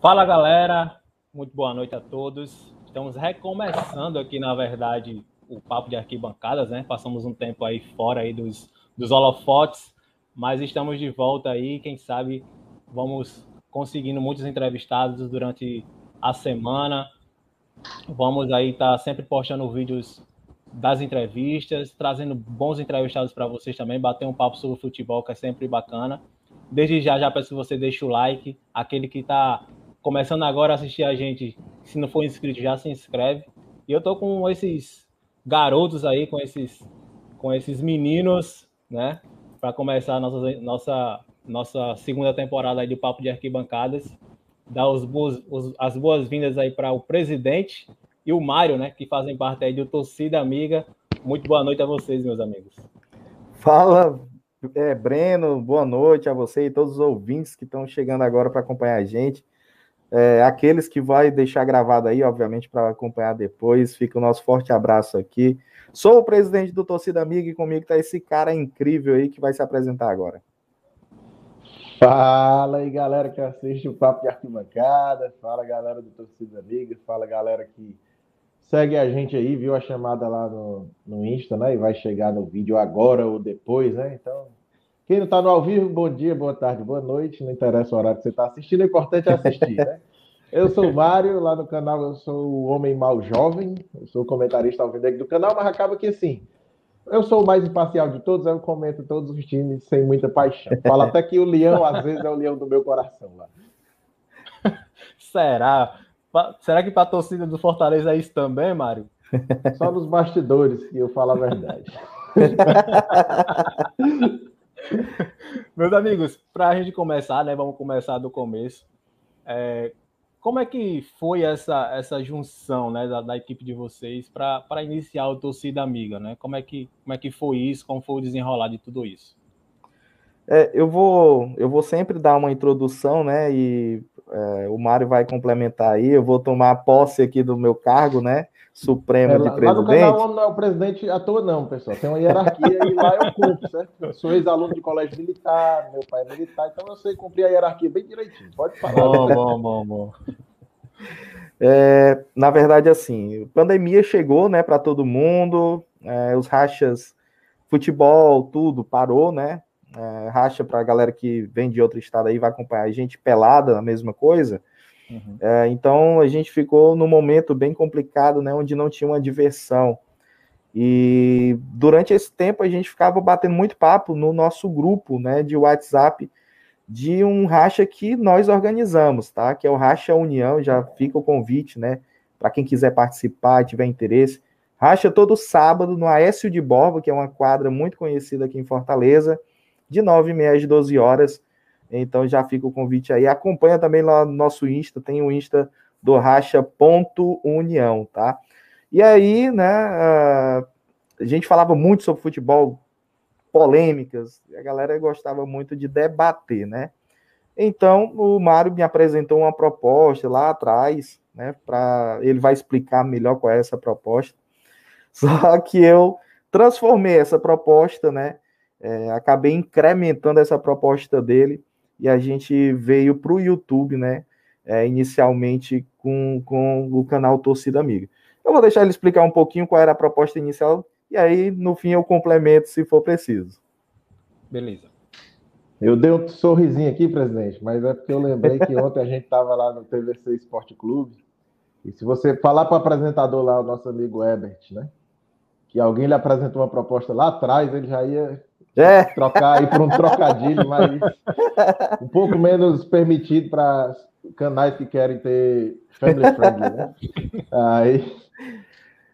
Fala galera, muito boa noite a todos. Estamos recomeçando aqui, na verdade, o papo de arquibancadas, né? Passamos um tempo aí fora aí dos, dos holofotes, mas estamos de volta aí. Quem sabe vamos conseguindo muitos entrevistados durante a semana. Vamos aí estar tá sempre postando vídeos das entrevistas, trazendo bons entrevistados para vocês também, bater um papo sobre futebol, que é sempre bacana. Desde já, já peço que você deixe o like, aquele que está começando agora a assistir a gente, se não for inscrito, já se inscreve. E eu tô com esses garotos aí, com esses, com esses meninos, né? Para começar a nossa, nossa, nossa segunda temporada aí de Papo de Arquibancadas. Dar os boas, os, as boas-vindas aí para o presidente e o Mário, né? Que fazem parte aí do Torcida Amiga. Muito boa noite a vocês, meus amigos. Fala, é, Breno, boa noite a você e todos os ouvintes que estão chegando agora para acompanhar a gente. É, aqueles que vai deixar gravado aí, obviamente, para acompanhar depois, fica o nosso forte abraço aqui. Sou o presidente do Torcida Amiga e comigo está esse cara incrível aí que vai se apresentar agora. Fala aí, galera que assiste o Papo de Arquibancada. Fala, galera do Torcida Amiga. Fala, galera que segue a gente aí, viu a chamada lá no, no Insta, né? E vai chegar no vídeo agora ou depois, né? Então, quem não está no ao vivo, bom dia, boa tarde, boa noite. Não interessa o horário que você está assistindo, o importante é assistir, né? Eu sou o Mário, lá no canal eu sou o Homem Mal Jovem, eu sou comentarista ao do canal, mas acaba que assim, eu sou o mais imparcial de todos, eu comento todos os times sem muita paixão. Fala até que o leão, às vezes, é o leão do meu coração lá. Será? Será que para a torcida do Fortaleza é isso também, Mário? Só nos bastidores que eu falo a verdade. Meus amigos, para a gente começar, né? Vamos começar do começo. É, como é que foi essa, essa junção né, da, da equipe de vocês para iniciar o Torcida Amiga? Né? Como, é que, como é que foi isso? Como foi o desenrolar de tudo isso? É, eu, vou, eu vou sempre dar uma introdução, né? E é, o Mário vai complementar aí. Eu vou tomar posse aqui do meu cargo, né? Supremo é, lá, de presidente. Lá no canal não é o presidente à toa, não, pessoal. Tem uma hierarquia e lá eu cumpro, certo? Eu sou ex-aluno de colégio militar, meu pai é militar, então eu sei cumprir a hierarquia bem direitinho. Pode falar. Bom, bom, bom, bom. É, na verdade, assim, pandemia chegou, né, para todo mundo, é, os rachas, futebol, tudo parou, né? É, racha para a galera que vem de outro estado aí vai acompanhar a gente pelada, a mesma coisa. Uhum. É, então a gente ficou num momento bem complicado, né, onde não tinha uma diversão. E durante esse tempo a gente ficava batendo muito papo no nosso grupo, né, de WhatsApp de um racha que nós organizamos, tá? Que é o Racha União, já fica o convite, né, para quem quiser participar, tiver interesse. Racha todo sábado no Aécio de Borba, que é uma quadra muito conhecida aqui em Fortaleza, de 9 e meia às 12 horas. Então já fica o convite aí. Acompanha também lá no nosso Insta, tem o Insta do Racha.união, tá? E aí, né, a gente falava muito sobre futebol, polêmicas, a galera gostava muito de debater, né? Então, o Mário me apresentou uma proposta lá atrás, né, para ele vai explicar melhor qual é essa proposta. Só que eu transformei essa proposta, né, é, acabei incrementando essa proposta dele e a gente veio para o YouTube, né? É, inicialmente com, com o canal Torcida Amiga. Eu vou deixar ele explicar um pouquinho qual era a proposta inicial e aí no fim eu complemento se for preciso. Beleza. Eu dei um sorrisinho aqui, presidente, mas é porque eu lembrei que ontem a gente estava lá no TVC Esporte Clube. E se você falar para o apresentador lá, o nosso amigo Ebert, né? Que alguém lhe apresentou uma proposta lá atrás, ele já ia é. Trocar aí por um trocadilho, mas um pouco menos permitido para canais que querem ter family friendly, né? Aí,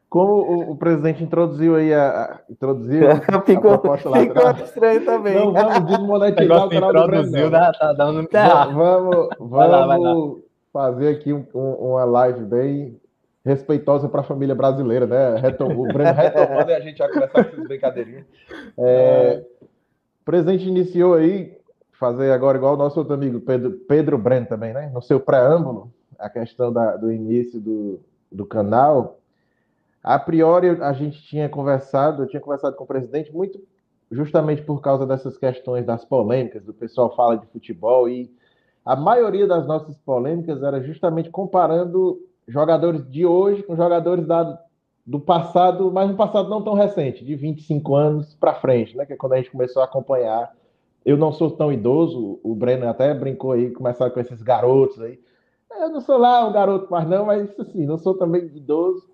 como o, o presidente introduziu aí a, a introduziu ficou, a proposta lá ficou atrás. estranho também. Não vamos desmonetizar o canal do Brasil. Tá, tá dando errado. Vamos, vamos vai lá, vai lá. fazer aqui um, um, uma live bem respeitosa para a família brasileira, né? Retomou, o Breno retomando e a gente já começar com essas brincadeirinhas. É, o presidente iniciou aí, fazer agora igual o nosso outro amigo Pedro, Pedro Breno também, né? No seu preâmbulo, a questão da, do início do, do canal. A priori, a gente tinha conversado, eu tinha conversado com o presidente muito justamente por causa dessas questões das polêmicas, do pessoal fala de futebol e a maioria das nossas polêmicas era justamente comparando jogadores de hoje com jogadores da, do passado, mas um passado não tão recente, de 25 anos para frente, né? Que é quando a gente começou a acompanhar. Eu não sou tão idoso, o Breno até brincou aí, começar com esses garotos aí. Eu não sou lá um garoto mais não, mas assim, não sou também idoso.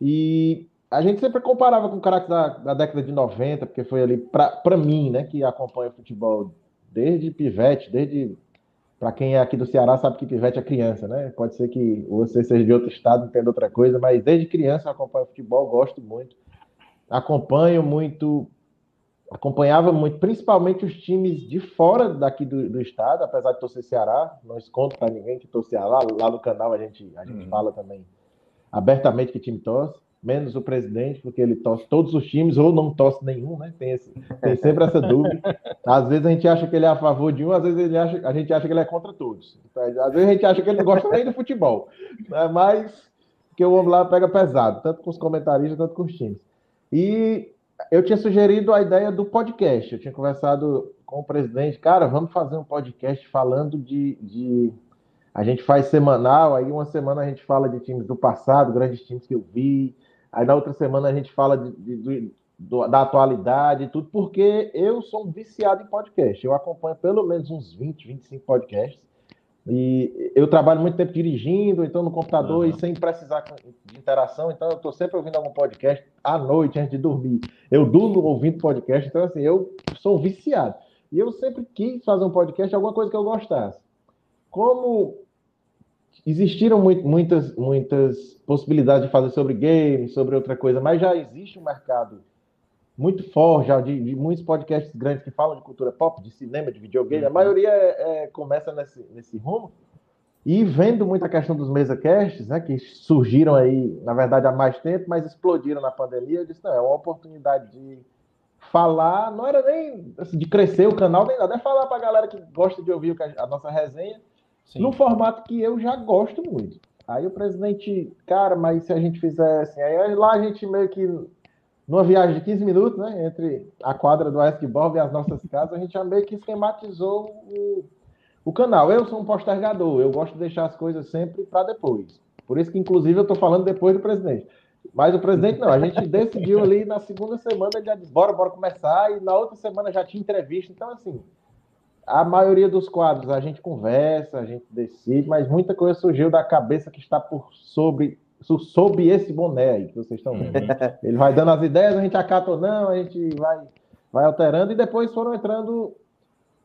E a gente sempre comparava com o caráter da, da década de 90, porque foi ali, para mim, né, que acompanha o futebol desde pivete, desde para quem é aqui do Ceará sabe que pivete é criança, né? Pode ser que você seja de outro estado, entenda outra coisa, mas desde criança eu acompanho futebol, gosto muito. Acompanho muito, acompanhava muito, principalmente os times de fora daqui do, do estado, apesar de torcer Ceará, não escondo para ninguém que torce Ceará. Lá, no canal a gente, a gente uhum. fala também abertamente que time torce menos o presidente, porque ele torce todos os times ou não torce nenhum, né? Tem, esse, tem sempre essa dúvida. Às vezes a gente acha que ele é a favor de um, às vezes ele acha, a gente acha que ele é contra todos. Então, às vezes a gente acha que ele não gosta nem do futebol. Né? Mas que o homem lá pega pesado, tanto com os comentaristas quanto com os times. E eu tinha sugerido a ideia do podcast. Eu tinha conversado com o presidente, cara, vamos fazer um podcast falando de, de a gente faz semanal, aí uma semana a gente fala de times do passado, grandes times que eu vi, Aí na outra semana a gente fala de, de, de, da atualidade e tudo, porque eu sou um viciado em podcast. Eu acompanho pelo menos uns 20, 25 podcasts. E eu trabalho muito tempo dirigindo, então no computador uhum. e sem precisar de interação, então eu estou sempre ouvindo algum podcast à noite antes de dormir. Eu durmo ouvindo podcast, então assim, eu sou viciado. E eu sempre quis fazer um podcast, alguma coisa que eu gostasse. Como existiram muito, muitas, muitas possibilidades de fazer sobre games, sobre outra coisa, mas já existe um mercado muito forte já de, de, muitos podcasts grandes que falam de cultura pop, de cinema, de videogame. A uhum. maioria é, é, começa nesse, nesse rumo. E vendo muita questão dos mesacasts, né, que surgiram aí, na verdade, há mais tempo, mas explodiram na pandemia, eu disse, não, é uma oportunidade de falar, não era nem assim, de crescer o canal, nem nada, é falar para a galera que gosta de ouvir a nossa resenha Sim. num formato que eu já gosto muito. Aí o presidente, cara, mas se a gente fizesse. Aí lá a gente meio que, numa viagem de 15 minutos, né, entre a quadra do Askball e as nossas casas, a gente já meio que esquematizou o, o canal. Eu sou um postergador, eu gosto de deixar as coisas sempre para depois. Por isso que, inclusive, eu estou falando depois do presidente. Mas o presidente não, a gente decidiu ali na segunda semana, já disse, bora, bora começar, e na outra semana já tinha entrevista. Então, assim, a maioria dos quadros a gente conversa, a gente decide, mas muita coisa surgiu da cabeça que está por sobre sob esse boné aí que vocês estão vendo. Uhum. Ele vai dando as ideias, a gente acata ou não, a gente vai, vai alterando e depois foram entrando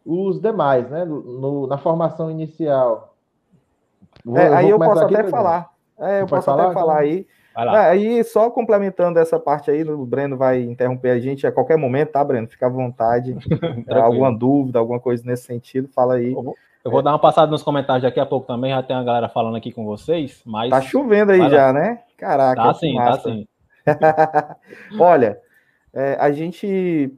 os demais, né? No, na formação inicial. Vou, é, aí eu posso até falar. É, eu posso falar, até falar então? aí. É, aí, só complementando essa parte aí, o Breno vai interromper a gente a qualquer momento, tá, Breno? Fica à vontade. alguma dúvida, alguma coisa nesse sentido, fala aí. Eu vou, eu vou é. dar uma passada nos comentários daqui a pouco também, já tem uma galera falando aqui com vocês, mas... Tá chovendo aí já, né? Caraca. Tá sim, tá sim. Olha, é, a gente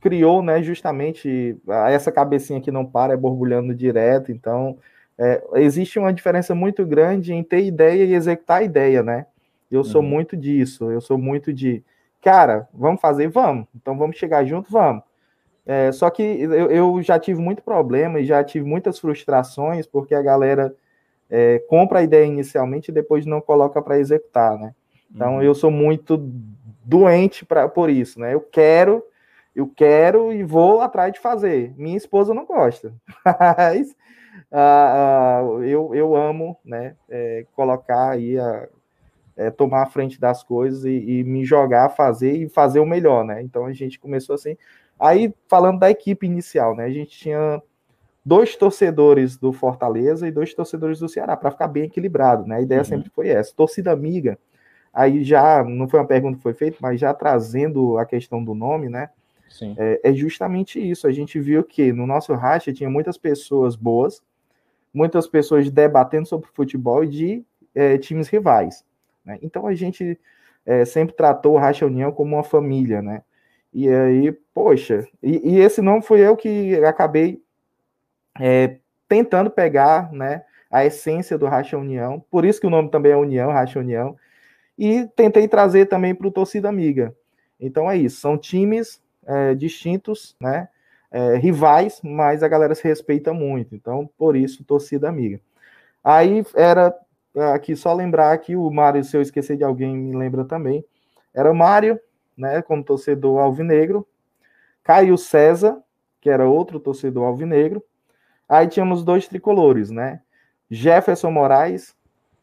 criou, né, justamente essa cabecinha que não para, é borbulhando direto, então é, existe uma diferença muito grande em ter ideia e executar a ideia, né? Eu sou uhum. muito disso, eu sou muito de, cara, vamos fazer, vamos. Então vamos chegar junto, vamos. É, só que eu, eu, já tive muito problema e já tive muitas frustrações porque a galera é, compra a ideia inicialmente e depois não coloca para executar, né? Então uhum. eu sou muito doente pra, por isso, né? Eu quero, eu quero e vou atrás de fazer. Minha esposa não gosta, mas uh, uh, eu, eu amo, né? É, colocar aí a, é, tomar a frente das coisas e, e, me jogar a fazer e fazer o melhor, né? Então a gente começou assim. Aí, falando da equipe inicial, né? A gente tinha dois torcedores do Fortaleza e dois torcedores do Ceará, para ficar bem equilibrado, né? A ideia uhum. sempre foi essa. Torcida amiga, aí já, não foi uma pergunta que foi feita, mas já trazendo a questão do nome, né? É, é, justamente isso. A gente viu que no nosso racha tinha muitas pessoas boas, muitas pessoas debatendo sobre futebol e de é, times rivais. Né? Então a gente é, sempre tratou o Racha União como uma família, né? E aí, poxa, e, e esse nome foi eu que acabei é, tentando pegar, né? A essência do Racha União, por isso que o nome também é União, Racha União, e tentei trazer também para o Torcida Amiga. Então é isso, são times é, distintos, né? é, rivais, mas a galera se respeita muito. Então, por isso, torcida amiga. Aí era aqui só lembrar que o Mário, se eu esquecer de alguém, me lembra também. Era o Mário, né, como torcedor alvinegro. Caio César, que era outro torcedor alvinegro. Aí tínhamos dois tricolores, né? Jefferson Moraes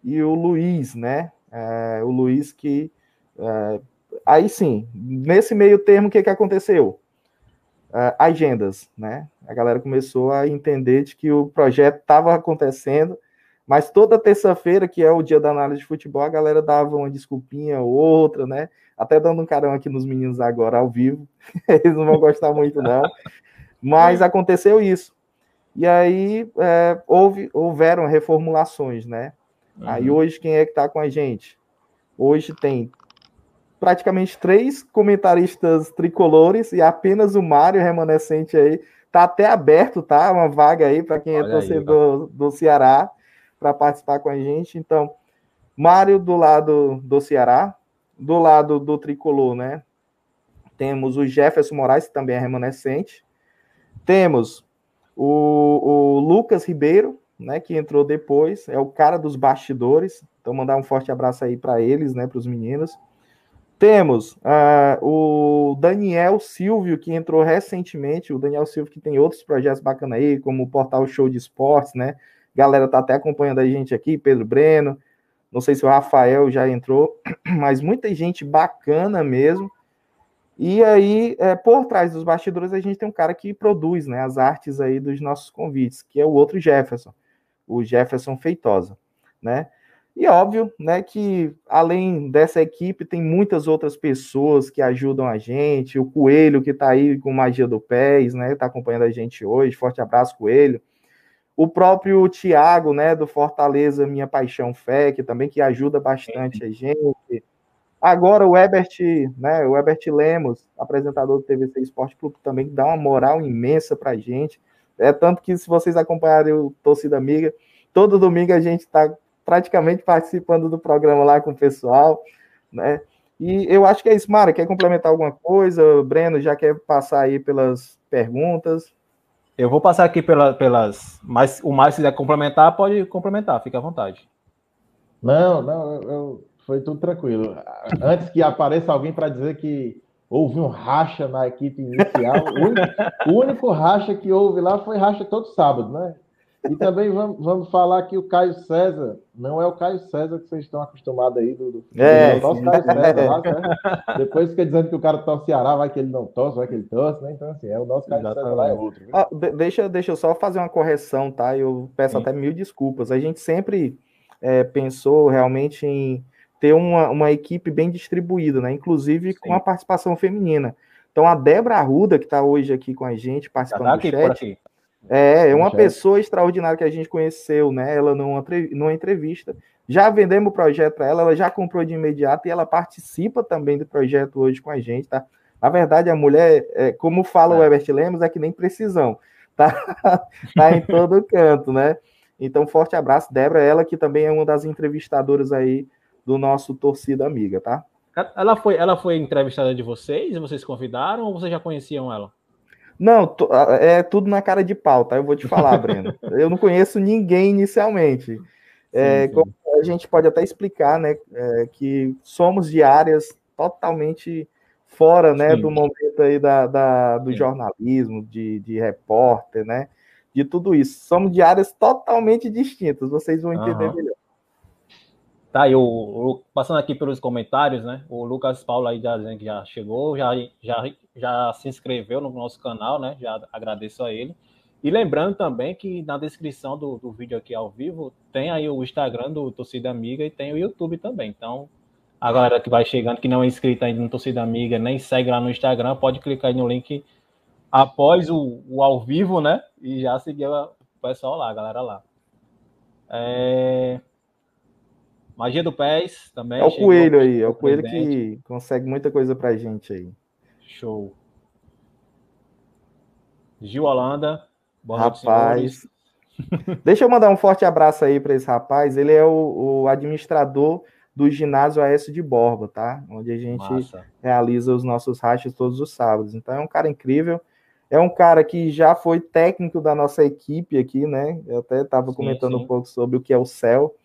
e o Luiz, né? É, o Luiz que. É, aí sim, nesse meio termo, o que, que aconteceu? É, agendas, né? A galera começou a entender de que o projeto estava acontecendo, mas toda terça-feira, que é o dia da análise de futebol, a galera dava uma desculpinha ou outra, né? Até dando um carão aqui nos meninos agora ao vivo. Eles não vão gostar muito, não. Mas aconteceu isso. E aí é, houve, houveram reformulações, né? Uhum. Aí hoje quem é que está com a gente? Hoje tem praticamente três comentaristas tricolores e apenas o Mário remanescente aí. Tá até aberto, tá? Uma vaga aí para quem é Olha é torcedor aí, do Ceará para participar com a gente. Então, Mário do lado do Ceará, do lado do tricolor, né? Temos o Jefferson Moraes, que também é remanescente. Temos o, o Lucas Ribeiro, né, que entrou depois, é o cara dos bastidores. Então, mandar um forte abraço aí para eles, né, para os meninos. Temos uh, o Daniel Silvio, que entrou recentemente. O Daniel Silvio, que tem outros projetos bacanas aí, como o Portal Show de Esportes, né? Galera tá até acompanhando a gente aqui, Pedro Breno. Não sei se o Rafael já entrou, mas muita gente bacana mesmo. E aí, é, por trás dos bastidores, a gente tem um cara que produz né, as artes aí dos nossos convites, que é o outro Jefferson, o Jefferson Feitosa, né? E óbvio, né, que além dessa equipe tem muitas outras pessoas que ajudam a gente, o Coelho que está aí com Magia do Pés, né, está acompanhando a gente hoje, forte abraço, Coelho. O próprio Tiago, né, do Fortaleza Minha Paixão Fé, que também que ajuda bastante a gente. Agora o Ebert, né, o Ebert Lemos, apresentador do TVC Esporte Clube, também dá uma moral imensa para a gente. É tanto que se vocês acompanharem o Torcida Amiga, todo domingo a gente está praticamente participando do programa lá com o pessoal, né? E eu acho que é isso, Mara. Quer complementar alguma coisa? Breno já quer passar aí pelas perguntas. Eu vou passar aqui pela, pelas. Mas o Márcio quiser complementar, pode complementar, fica à vontade. Não, não, eu, foi tudo tranquilo. Antes que apareça alguém para dizer que houve um racha na equipe inicial, o único, o único racha que houve lá foi racha todo sábado, né? E também vamos, vamos falar que o Caio César não é o Caio César que vocês estão acostumados aí do, do é, o nosso Caio César lá, né? Depois fica dizendo que o cara torce Ceará, vai que ele não torce, vai que ele torce, né? Então, assim, é o nosso Caio Exatamente. César lá é outro. Ah, deixa, deixa eu só fazer uma correção, tá? Eu peço Sim. até mil desculpas. A gente sempre é, pensou realmente em ter uma, uma equipe bem distribuída, né? Inclusive Sim. com a participação feminina. Então a Débora Arruda, que está hoje aqui com a gente, participando tá do chat. É, é uma pessoa extraordinária que a gente conheceu, né? Ela numa, numa entrevista. Já vendemos o projeto para ela, ela já comprou de imediato e ela participa também do projeto hoje com a gente, tá? Na verdade, a mulher, é, como fala é. o Herbert Lemos, é que nem precisão, tá? tá em todo canto, né? Então, forte abraço, Débora, ela que também é uma das entrevistadoras aí do nosso torcida amiga, tá? Ela foi, ela foi entrevistada de vocês? Vocês convidaram ou vocês já conheciam ela? Não, é tudo na cara de pau, tá? Eu vou te falar, Breno. Eu não conheço ninguém inicialmente. É, sim, sim. A gente pode até explicar, né, é, que somos de áreas totalmente fora, né, sim. do momento aí da, da do jornalismo, de, de repórter, né, de tudo isso. Somos de áreas totalmente distintas, vocês vão entender uhum. melhor. Tá, eu, passando aqui pelos comentários, né? O Lucas Paulo aí já já chegou, já, já, já se inscreveu no nosso canal, né? Já agradeço a ele. E lembrando também que na descrição do, do vídeo aqui ao vivo tem aí o Instagram do Torcida Amiga e tem o YouTube também. Então, a galera que vai chegando, que não é inscrita ainda no Torcida Amiga, nem segue lá no Instagram, pode clicar aí no link após o, o ao vivo, né? E já seguir o pessoal lá, a galera lá. É... Magia do Pés também. É o Coelho aí, é o Coelho que consegue muita coisa pra gente aí. Show. Gil Holanda. rapaz. Deixa eu mandar um forte abraço aí para esse rapaz. Ele é o, o, administrador do ginásio AS de Borba, tá? Onde a gente Massa. realiza os nossos rachas todos os sábados. Então é um cara incrível. É um cara que já foi técnico da nossa equipe aqui, né? Eu até estava comentando sim. um pouco sobre o que é o céu.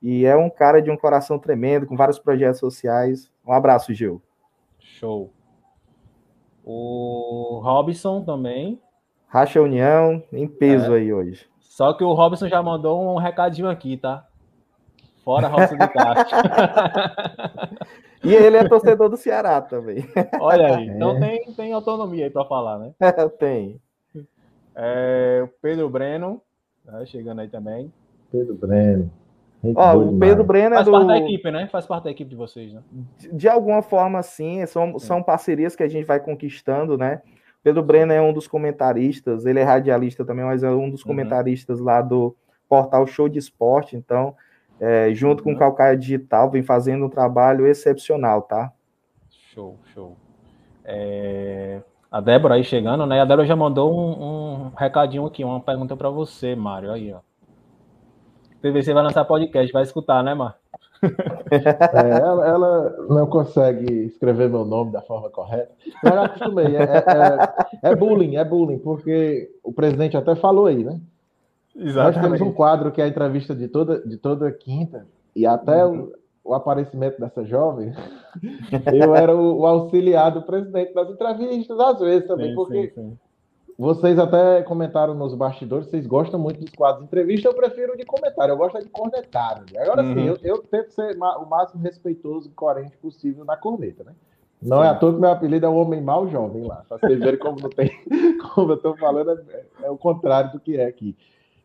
E é um cara de um coração tremendo, com vários projetos sociais. Um abraço, Gil. Show. O Robson também. Racha União, em peso é. aí hoje. Só que o Robson já mandou um recadinho aqui, tá? Fora Robson de Castro. e ele é torcedor do Ceará também. Olha aí, então é. tem, tem autonomia aí para falar, né? tem. É, o Pedro Breno, né, chegando aí também. Pedro Breno. Ó, o Pedro Breno é Faz do... parte da equipe, né? Faz parte da equipe de vocês, né? De, de alguma forma, sim. São, são parcerias que a gente vai conquistando, né? Pedro Breno é um dos comentaristas, ele é radialista também, mas é um dos uhum. comentaristas lá do portal Show de Esporte. Então, é, junto uhum. com o Calcaia Digital, vem fazendo um trabalho excepcional, tá? Show, show. É... A Débora aí chegando, né? A Débora já mandou um, um recadinho aqui, uma pergunta para você, Mário. Aí, ó. PVC vai lançar podcast, vai escutar, né, Mário? É, ela, ela, não consegue escrever meu nome da forma correta. Mas eu acostumei. É, é, é, bullying, é bullying, porque o presidente até falou aí, né? Exatamente. Nós temos um quadro que é a entrevista de toda, de toda quinta, e até uhum. o, o, aparecimento dessa jovem, eu era o, o, auxiliar do presidente das entrevistas, às vezes também, sim, porque sim, sim. Vocês até comentaram nos bastidores, vocês gostam muito dos quadros de entrevista, eu prefiro de comentário, eu gosto de cornetar. Agora uhum. sim, eu, eu tento ser o máximo respeitoso e coerente possível na corneta, né? Não Sim. é à toa que meu apelido é o Homem Mal Jovem lá. Pra vocês verem como não tem. Como eu estou falando, é, é, o contrário do que é aqui.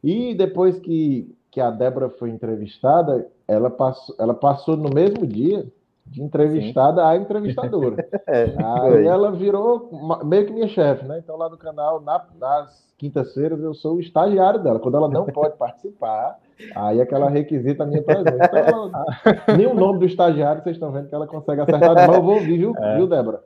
E depois que, que a Débora foi entrevistada, ela passou, ela passou no mesmo dia de entrevistada Sim. a entrevistadora. É, Aí ela virou meio que minha chefe, né? Então lá no canal, na, nas quintas-feiras, eu sou o estagiário dela. Quando ela não pode participar, aí é que ela requisita a minha presença. Então, ela, nem o nome do estagiário vocês estão vendo que ela consegue acertar, mas eu vou ouvir, viu, é. viu Débora?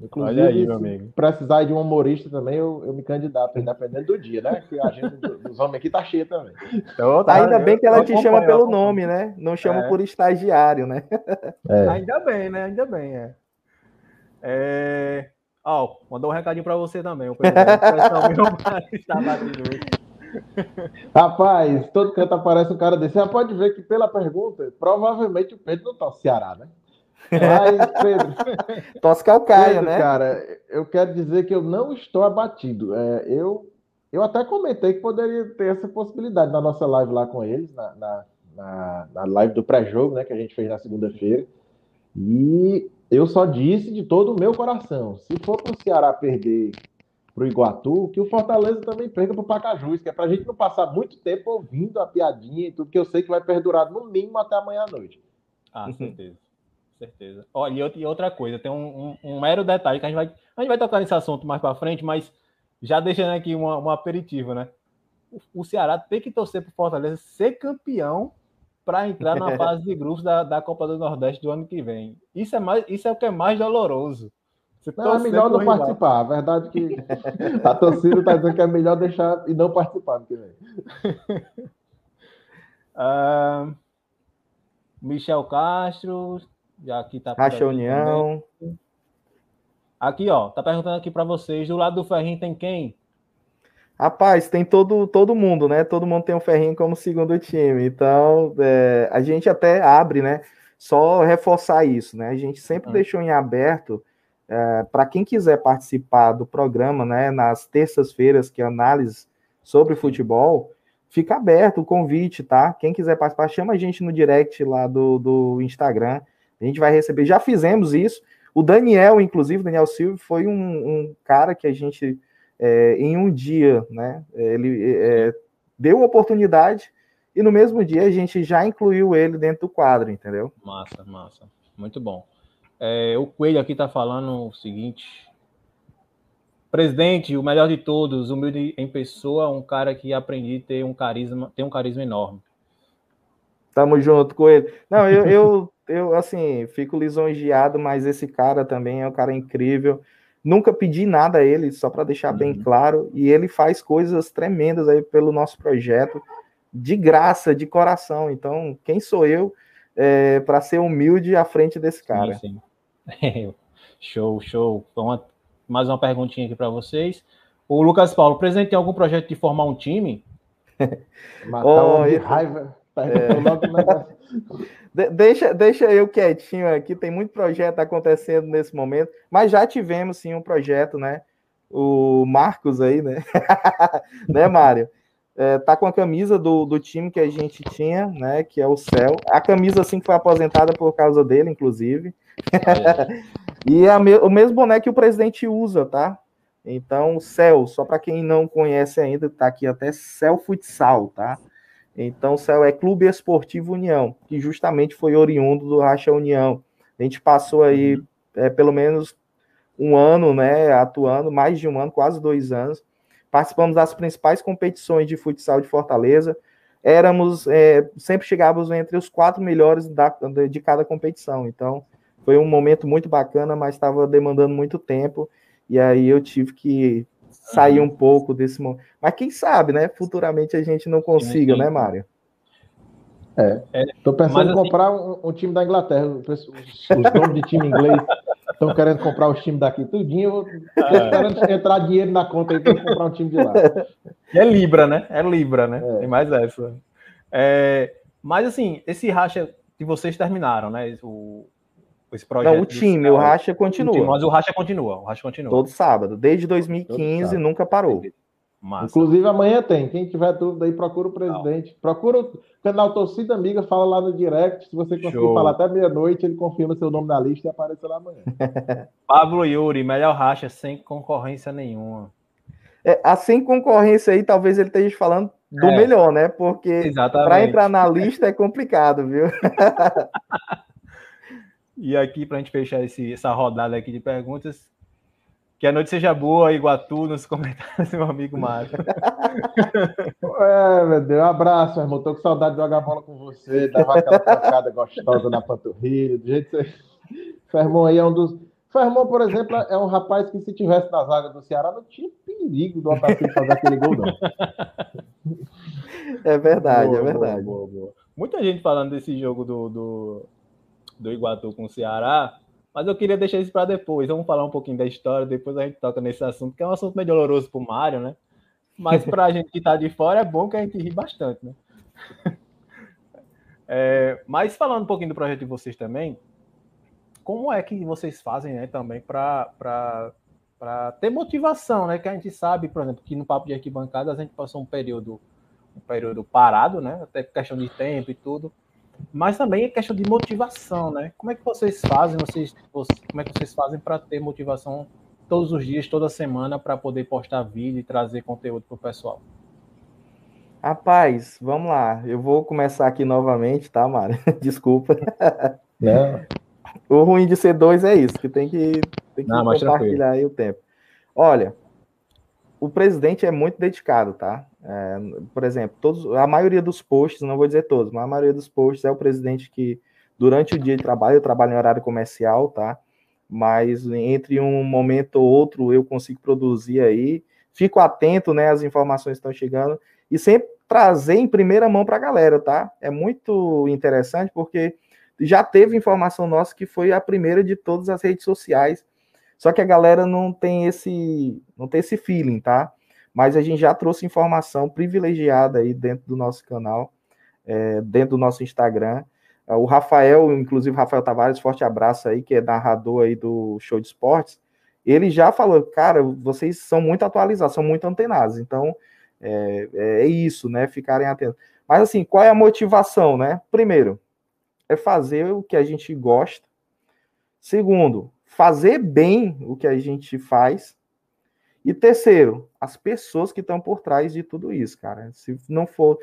Inclusive, Olha aí, meu amigo. precisar de um humorista também, eu, eu me candidato, dependendo do dia, né? Porque a gente dos homens aqui tá cheia também. Então, tá, Ainda bem que ela te chama pelo nome, né? Não chama é. por estagiário, né? É. Ainda bem, né? Ainda bem, é. é... Oh, mandou um recadinho para você também. O Rapaz, todo canto aparece um cara desse. Você pode ver que pela pergunta, provavelmente o Pedro não tá no Ceará, né? Mas, Pedro. Tosse calcaia, né? Cara, eu quero dizer que eu não estou abatido. É, eu, eu até comentei que poderia ter essa possibilidade na nossa live lá com eles, na, na, na, na live do pré-jogo, né? Que a gente fez na segunda-feira. E eu só disse de todo o meu coração: se for para o Ceará perder para o Iguatu, que o Fortaleza também perca para o Pacajus, que é para a gente não passar muito tempo ouvindo a piadinha e tudo, que eu sei que vai perdurar no mínimo até amanhã à noite. Ah, certeza certeza. Olha, e outra coisa, tem um, um, um, mero detalhe que a gente vai, a gente vai tocar nesse assunto mais para frente, mas já deixando aqui um, um aperitivo, né? O, o, Ceará tem que torcer para o Fortaleza ser campeão para entrar na fase de grupos da, da Copa do Nordeste do ano que vem. Isso é, mais, isso é o que é mais doloroso. Você não, é melhor não participar. A verdade é que a torcida está dizendo que é melhor deixar e não participar do que vem. uh, Michel Castro, já aqui tá Racha União. Também. Aqui, ó, tá perguntando aqui para vocês, do lado do Ferrinho tem quem? Rapaz, tem todo, todo mundo, né? Todo mundo tem o Ferrinho como segundo time. Então, é, a gente até abre, né? Só reforçar isso, né? A gente sempre uhum. deixou em aberto é, para quem quiser participar do programa, né? Nas terças-feiras, que é análise sobre futebol, fica aberto o convite, tá? Quem quiser participar, chama a gente no direct lá do, do Instagram. A gente vai receber, já fizemos isso. O Daniel, inclusive, Daniel Silva, foi um, um cara que a gente, é, em um dia, né, ele é, deu oportunidade e no mesmo dia a gente já incluiu ele dentro do quadro, entendeu? Massa, massa. Muito bom. É, o Coelho aqui está falando o seguinte. Presidente, o melhor de todos, humilde em pessoa, um cara que aprendi a ter um carisma, tem um carisma enorme. Tamo junto com ele. Não, eu, eu eu, assim, fico lisonjeado, mas esse cara também é um cara incrível. Nunca pedi nada a ele, só para deixar uhum. bem claro, e ele faz coisas tremendas aí pelo nosso projeto, de graça, de coração. Então, quem sou eu é, para ser humilde à frente desse cara? Sim, sim. show, show. Então, mais uma perguntinha aqui para vocês. O Lucas Paulo, o presidente tem algum projeto de formar um time? Matar oh, um de raiva. É... deixa, deixa eu quietinho aqui, tem muito projeto acontecendo nesse momento, mas já tivemos sim um projeto, né? O Marcos aí, né? né, Mário? É, tá com a camisa do, do time que a gente tinha, né? Que é o Céu. A camisa, assim, foi aposentada por causa dele, inclusive. e é me, o mesmo boné que o presidente usa, tá? Então, Céu, só para quem não conhece ainda, tá aqui até Céu Futsal, tá? Então, o Céu é Clube Esportivo União, que justamente foi oriundo do Racha União. A gente passou aí uhum. é, pelo menos um ano, né, atuando, mais de um ano, quase dois anos, participamos das principais competições de futsal de Fortaleza. Éramos, é, sempre chegávamos entre os quatro melhores da, de cada competição. Então, foi um momento muito bacana, mas estava demandando muito tempo. E aí eu tive que sair um pouco desse momento. Mas quem sabe, né? Futuramente a gente não consiga, sim, sim. né, Mário? É. Estou é, pensando em assim... comprar um, um, time da Inglaterra. Os, os donos de time inglês estão querendo comprar os times daqui tudinho. Estou é. esperando entrar dinheiro na conta para comprar um time de lá. É Libra, né? É Libra, né? É. Tem mais essa. É, mas assim, esse racha que vocês terminaram, né? O, esse projeto. Não, o time, o racha continua. O time, mas o racha continua, o racha continua. Todo sábado, desde 2015 nunca parou. Massa. Inclusive amanhã tem. Quem tiver dúvida aí, procura o presidente. Não. Procura o canal Torcida Amiga, fala lá no direct. Se você conseguir Show. falar até meia-noite, ele confirma seu nome na lista e aparece lá amanhã. Pablo Yuri, melhor racha sem concorrência nenhuma. É, a sem concorrência aí, talvez ele esteja falando do é. melhor, né? Porque para entrar na lista é complicado, viu? e aqui, para a gente fechar esse, essa rodada aqui de perguntas, que a noite seja boa, Iguatu, nos comentários, meu amigo Mário. É, meu Deus, um abraço, irmão. Tô com saudade de jogar bola com você, dar aquela tocada gostosa na panturrilha, do jeito que você. Fermon aí é um dos. Fermon, por exemplo, é um rapaz que se tivesse na zaga do Ceará, não tinha perigo do Otacílio fazer aquele gol, não. É verdade, boa, é verdade. Boa, boa, Muita gente falando desse jogo do, do, do Iguatu com o Ceará. Mas eu queria deixar isso para depois. Vamos falar um pouquinho da história, depois a gente toca nesse assunto, que é um assunto meio doloroso para o Mário, né? Mas para a gente que está de fora é bom que a gente ri bastante, né? É, mas falando um pouquinho do projeto de vocês também, como é que vocês fazem né, também para ter motivação, né? Que a gente sabe, por exemplo, que no Papo de Arquibancada a gente passou um período, um período parado, né? Até questão de tempo e tudo mas também é questão de motivação, né? Como é que vocês fazem, vocês, como é que vocês fazem para ter motivação todos os dias, toda semana, para poder postar vídeo e trazer conteúdo para o pessoal? Rapaz, vamos lá. Eu vou começar aqui novamente, tá, Mário? Desculpa. Não. O ruim de ser dois é isso, que tem que, tem que Não, compartilhar aí o tempo. Olha, o presidente é muito dedicado, tá? É, por exemplo, todos, a maioria dos posts, não vou dizer todos, mas a maioria dos posts é o presidente que, durante o dia de trabalho, eu trabalho em horário comercial, tá? Mas entre um momento ou outro eu consigo produzir aí, fico atento, né? As informações estão chegando e sempre trazer em primeira mão para a galera, tá? É muito interessante porque já teve informação nossa que foi a primeira de todas as redes sociais só que a galera não tem esse, não tem esse feeling, tá? Mas a gente já trouxe informação privilegiada aí dentro do nosso canal, é, dentro do nosso Instagram. O Rafael, inclusive Rafael Tavares, forte abraço aí, que é narrador aí do show de esportes. Ele já falou, cara, vocês são muito atualizados, são muito antenados. Então, é, é isso, né? Ficarem atentos. Mas assim, qual é a motivação, né? Primeiro, é fazer o que a gente gosta. Segundo, fazer bem o que a gente faz. E terceiro, as pessoas que estão por trás de tudo isso, cara. Se não for.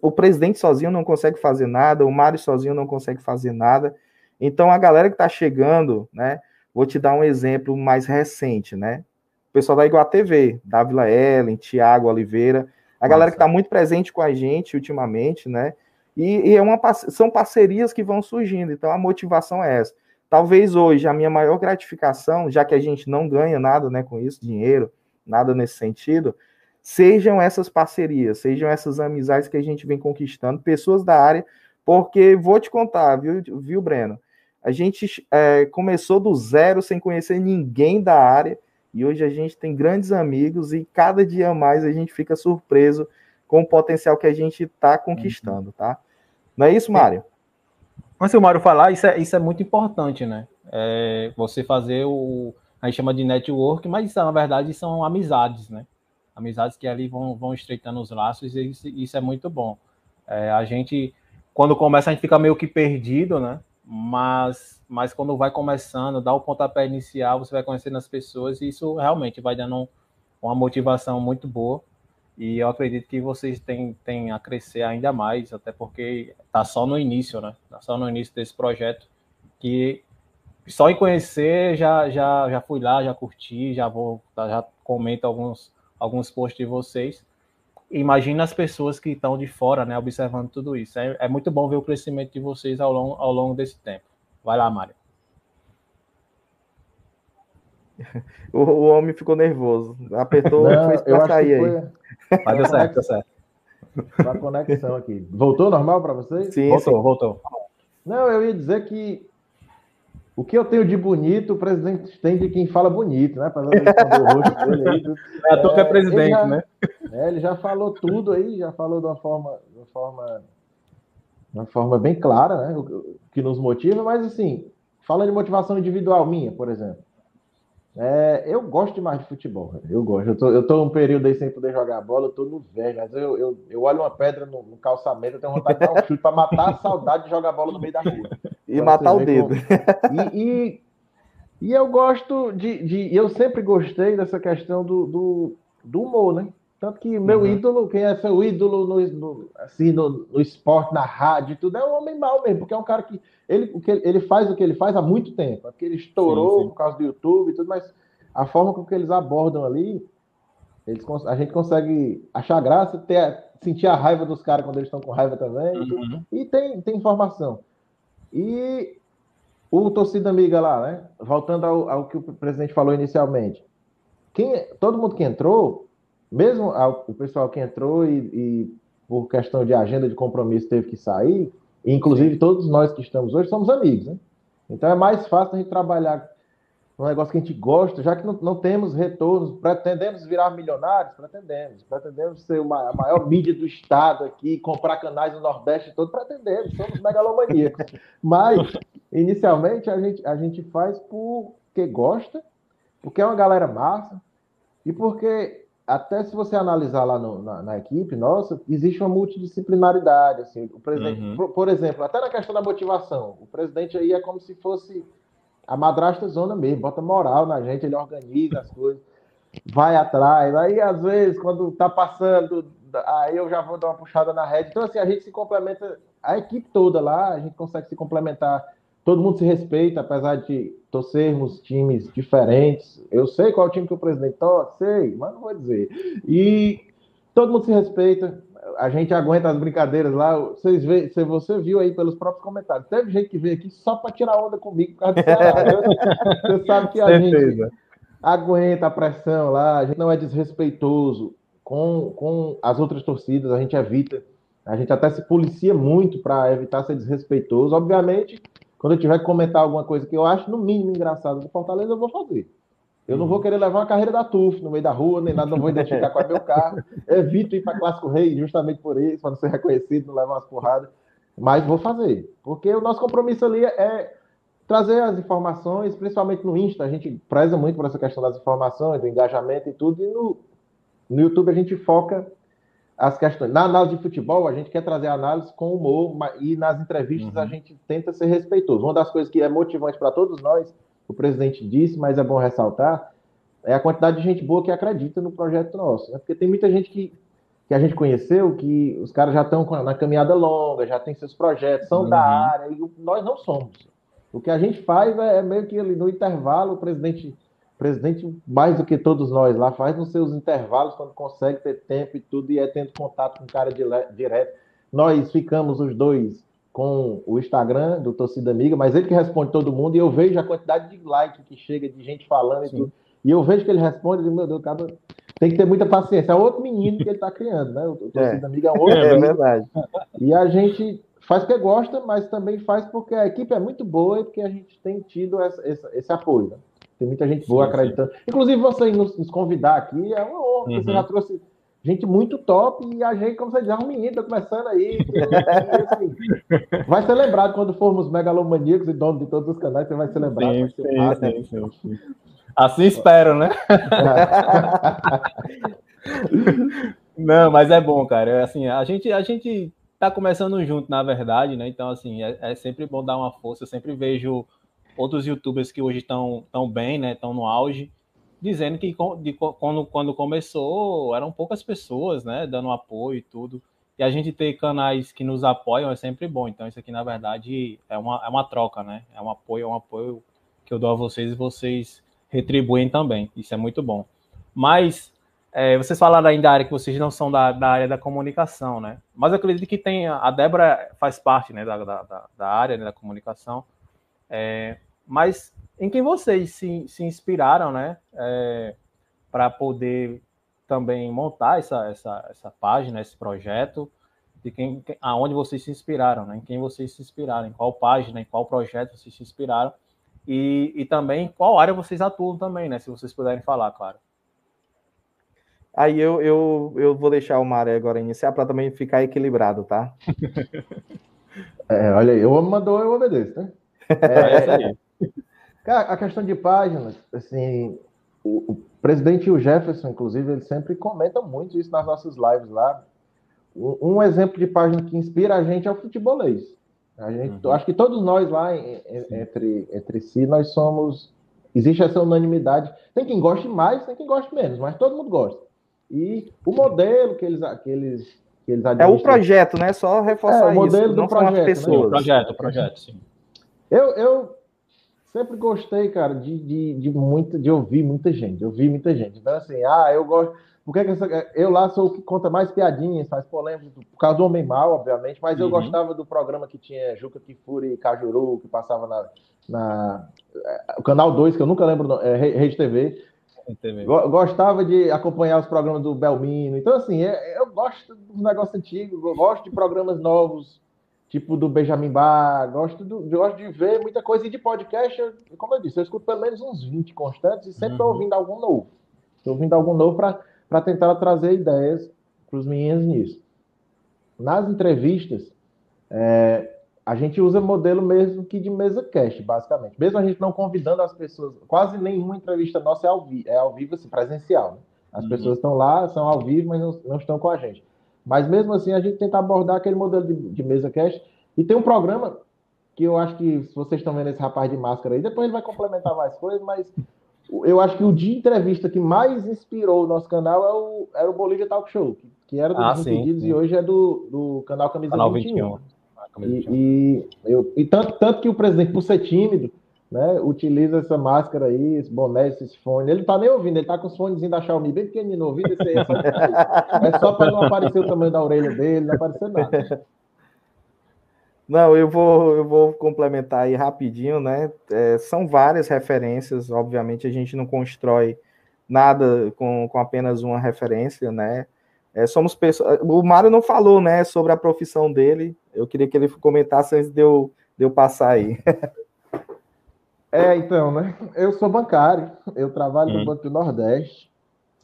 O presidente sozinho não consegue fazer nada, o Mário sozinho não consegue fazer nada. Então, a galera que está chegando, né? Vou te dar um exemplo mais recente, né? O pessoal da Iguatv, TV, Dávila Ellen, Tiago Oliveira, a Nossa. galera que está muito presente com a gente ultimamente, né? E, e é uma, são parcerias que vão surgindo, então a motivação é essa. Talvez hoje a minha maior gratificação, já que a gente não ganha nada né, com isso, dinheiro, nada nesse sentido, sejam essas parcerias, sejam essas amizades que a gente vem conquistando, pessoas da área, porque vou te contar, viu, viu Breno? A gente é, começou do zero, sem conhecer ninguém da área, E hoje a gente tem grandes amigos e cada dia mais a gente fica surpreso com o potencial que a gente está conquistando, tá? Não é isso, Mário? Mas se o Mário falar, isso é, isso é muito importante, né? É você fazer o. A gente chama de network, mas isso, na verdade são amizades, né? Amizades que ali vão, vão estreitando os laços e isso, isso é muito bom. É, a gente, quando começa, a gente fica meio que perdido, né? Mas, mas quando vai começando, dá o pontapé inicial, você vai conhecendo as pessoas e isso realmente vai dando uma motivação muito boa. E eu acredito que vocês têm, têm a crescer ainda mais, até porque está só no início, né? Está só no início desse projeto, que só em conhecer já, já, já fui lá, já curti, já vou, já comento alguns, alguns posts de vocês. Imagina as pessoas que estão de fora, né, observando tudo isso. É, é muito bom ver o crescimento de vocês ao longo, ao longo desse tempo. Vai lá, Mário. O, o, homem ficou nervoso. Apertou e foi para sair aí. Mas deu certo, deu certo. A conexão aqui. Voltou normal para vocês? Sim, voltou, sim. voltou. Não, eu ia dizer que o que eu tenho de bonito, o presidente tem de quem fala bonito, né? Para o rosto dele aí. É, é, é presidente, já, né? É, ele já falou tudo aí, já falou de uma forma, de uma forma, de uma forma bem clara, né? O que nos motiva, mas assim, falando de motivação individual minha, por exemplo. É, eu gosto demais de futebol, eu gosto. Eu tô, eu tô um período aí sem poder jogar bola, eu tô no velho, mas eu, eu, eu olho uma pedra no, no calçamento, eu tenho vontade de dar um chute para matar a saudade de jogar bola no meio da rua. E matar o dedo. Como... E, e, e, eu gosto de, de. Eu sempre gostei dessa questão do, do, do humor, né? Tanto que meu uhum. ídolo, quem é seu ídolo no, no assim, no, no, esporte, na rádio, tudo, é um homem mau mesmo, porque é um cara que ele, que ele faz o que ele faz há muito tempo, é porque ele estourou sim, sim. por causa do YouTube e tudo, mas a forma com que eles abordam ali, eles, a gente consegue achar graça, ter, sentir a raiva dos caras quando eles estão com raiva também, uhum. e, e tem, tem informação. E o torcida amiga lá, né? Voltando ao, ao que o presidente falou inicialmente. Quem, todo mundo que entrou mesmo o pessoal que entrou e, e, por questão de agenda de compromisso teve que sair, inclusive todos nós que estamos hoje somos amigos, né? Então é mais fácil a gente trabalhar um negócio que a gente gosta, já que não, não temos retornos, pretendemos virar milionários, pretendemos, pretendemos ser uma, a maior mídia do estado aqui, comprar canais no Nordeste todo, pretendemos, somos megalomaníacos. Mas, inicialmente, a gente, a gente faz porque gosta, porque é uma galera massa, e porque até se você analisar lá no, na, na, equipe nossa, existe uma multidisciplinaridade. Assim, o presidente, uhum. por, por, exemplo, até na questão da motivação, o presidente aí é como se fosse a madrasta zona mesmo, bota moral na gente, ele organiza as coisas, vai atrás. Aí, às vezes, quando tá passando, aí eu já vou dar uma puxada na rede. Então, assim, a gente se complementa, a equipe toda lá, a gente consegue se complementar todo mundo se respeita, apesar de torcermos times diferentes. Eu sei qual time que o presidente torce, sei, mas não vou dizer. E todo mundo se respeita. A gente aguenta as brincadeiras lá. Vocês vê, você viu aí pelos próprios comentários. Teve gente que veio aqui só para tirar onda comigo por causa do Ceará. Você sabe que a gente aguenta a pressão lá, a gente não é desrespeitoso com, com as outras torcidas, a gente evita. A gente até se policia muito para evitar ser desrespeitoso. Obviamente, quando eu tiver que comentar alguma coisa que eu acho, no mínimo, engraçada do Fortaleza, eu vou fazer. Eu não vou querer levar uma carreira da TUF no meio da rua, nem nada, não vou identificar qual é meu carro. Evito ir para Clássico Rei justamente por isso, para não ser reconhecido, não levar umas porradas. Mas vou fazer. Porque o nosso compromisso ali é trazer as informações, principalmente no Insta. A gente preza muito por essa questão das informações, do engajamento e tudo. E no, no YouTube a gente foca as questões. Na análise de futebol, a gente quer trazer análise com humor, e nas entrevistas uhum. a gente tenta ser respeitoso. Uma das coisas que é motivante para todos nós, o presidente disse, mas é bom ressaltar, é a quantidade de gente boa que acredita no projeto nosso. Né? Porque tem muita gente que, que a gente conheceu, que os caras já estão na caminhada longa, já tem seus projetos, são uhum. da área, e nós não somos. O que a gente faz é, é meio que ali no intervalo, o presidente presidente, mais do que todos nós lá, faz nos seus intervalos, quando consegue ter tempo e tudo, e é tendo contato com o cara direto. Nós ficamos os dois com o Instagram do Torcida Amiga, mas ele que responde todo mundo, e eu vejo a quantidade de like que chega de gente falando Sim. e tudo. E eu vejo que ele responde, e meu Deus, cara, tem que ter muita paciência. É outro menino que ele está criando, né? O Torcida é. Amiga é um outro. É, é verdade. E a gente faz porque gosta, mas também faz porque a equipe é muito boa e porque a gente tem tido essa, essa, esse apoio. Né? Tem muita gente boa sim, acreditando. Sim. Inclusive, você nos, nos, convidar aqui é uma honra, uhum. você já trouxe gente muito top e a gente, como você diz, é um menino, tá começando aí. Assim, vai ser lembrado quando formos megalomaníacos e donos de todos os canais, você vai ser lembrado. Sim, sim, sim, sim, Assim espero, né? Não, mas é bom, cara. É assim, a gente, a gente tá começando junto, na verdade, né? Então, assim, é, é sempre bom dar uma força. Eu sempre vejo outros youtubers que hoje estão tão bem, né? Estão no auge, dizendo que de, quando, quando começou eram poucas pessoas, né? Dando apoio e tudo. E a gente ter canais que nos apoiam é sempre bom. Então, isso aqui, na verdade, é uma, é uma troca, né? É um apoio, é um apoio que eu dou a vocês e vocês retribuem também. Isso é muito bom. Mas é, vocês falaram ainda da área que vocês não são da, da, área da comunicação, né? Mas eu acredito que tem. A Débora faz parte né, da, da, da área né, da comunicação. É, mas em quem vocês se, se inspiraram, né? É, para poder também montar essa, essa, essa página, esse projeto, de quem, aonde vocês se inspiraram, né? Em quem vocês se inspiraram, em qual página, em qual projeto vocês se inspiraram e, e também qual área vocês atuam também, né? Se vocês puderem falar, claro. Aí eu, eu, eu vou deixar o Mário agora iniciar para também ficar equilibrado, tá? É, olha aí, eu mandou, eu obedeço, né? É, é Cara, a questão de páginas, assim, o, o, presidente e o Jefferson, inclusive, eles sempre comentam muito isso nas nossas lives lá. Um, um exemplo de página que inspira a gente é o futebolês. A gente, uhum. Acho que todos nós lá, entre, entre si, nós somos. Existe essa unanimidade. Tem quem goste mais, tem quem goste menos, mas todo mundo gosta. E o modelo que eles, que eles, que eles É o projeto, né? Só reforçar é, o modelo isso, do projeto, pessoas. Né? O projeto, o projeto, sim. Eu, eu sempre gostei, cara, de, de, de, muito, de ouvir muita gente. Eu vi muita gente. Então, assim, ah, eu gosto. Porque eu lá sou o que conta mais piadinhas, faz polêmica, por causa do Homem Mal, obviamente, mas eu uhum. gostava do programa que tinha Juca Kifuri e Cajuru, que passava na, na. O canal 2, que eu nunca lembro, é, Rede TV. Gostava de acompanhar os programas do Belmino. Então, assim, é, eu gosto dos negócios antigos, eu gosto de programas novos, tipo do Benjamin Bar, gosto, do, gosto de ver muita coisa. E de podcast, eu, como eu disse, eu escuto pelo menos uns 20 constantes e sempre estou uhum. ouvindo algum novo. Estou ouvindo algum novo para tentar trazer ideias para os meninos nisso. Nas entrevistas, é, a gente usa modelo mesmo que de mesa cast, basicamente. Mesmo a gente não convidando as pessoas, quase nenhuma entrevista nossa é ao, vi é ao vivo, assim, presencial. Né? As uhum. pessoas estão lá, são ao vivo, mas não, não, estão com a gente. Mas mesmo assim, a gente tenta abordar aquele modelo de, de mesa cast. E tem um programa que eu acho que, se vocês estão vendo esse rapaz de máscara aí, depois ele vai complementar mais coisas, mas eu acho que o de entrevista que mais inspirou o nosso canal é o, era o Bolívia Talk Show, que, que era do ah, Impedidos e hoje é do, do canal Camisa canal 21. 21. E, e, eu, e tanto, tanto que o presidente, por ser tímido, né, utiliza essa máscara aí, esse boné, esse fone. Ele tá nem ouvindo, ele tá com os fones da Xiaomi bem pequenininho no ouvido. Esse aí é só, é só para não aparecer o tamanho da orelha dele, não aparecer nada. Não, eu vou, eu vou complementar aí rapidinho, né? É, são várias referências, obviamente a gente não constrói nada com, com apenas uma referência, né? É, somos pessoas. O Mário não falou, né, sobre a profissão dele. Eu queria que ele comentasse antes de eu, de eu passar aí. É, então, né? Eu sou bancário, eu trabalho hum. no Banco do Nordeste.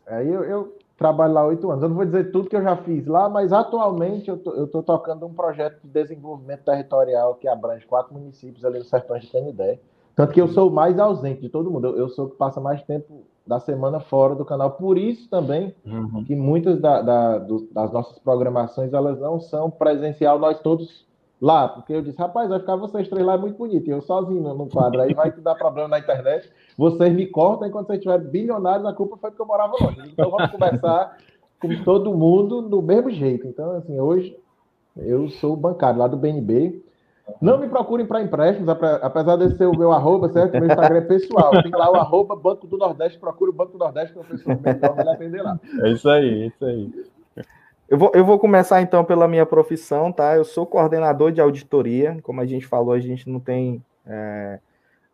Aí eu, eu trabalho lá oito anos. Eu não vou dizer tudo que eu já fiz lá, mas atualmente eu estou tocando um projeto de desenvolvimento territorial que abrange quatro municípios ali no sertão de Canidé. Tanto que eu sou o mais ausente de todo mundo. Eu, eu sou o que passa mais tempo da semana fora do canal. Por isso também uhum. que muitas da, da, do, das nossas programações elas não são presencial, nós todos lá. Porque eu disse, rapaz, vai ficar vocês três lá é muito bonito. E eu sozinho no quadro. Aí vai dar problema na internet. Vocês me cortam enquanto vocês estiverem bilionários, a culpa foi porque eu morava longe. Então vamos conversar com todo mundo do mesmo jeito. Então, assim, hoje eu sou bancário lá do BNB. Não me procurem para empréstimos, apesar de ser o meu arroba, certo? Meu Instagram é pessoal. Tem lá o arroba Banco do Nordeste, procura o Banco do Nordeste, que é o pessoal melhor vai atender lá. É isso aí, é isso aí. Eu vou, eu vou começar então pela minha profissão, tá? Eu sou coordenador de auditoria. Como a gente falou, a gente não tem. É,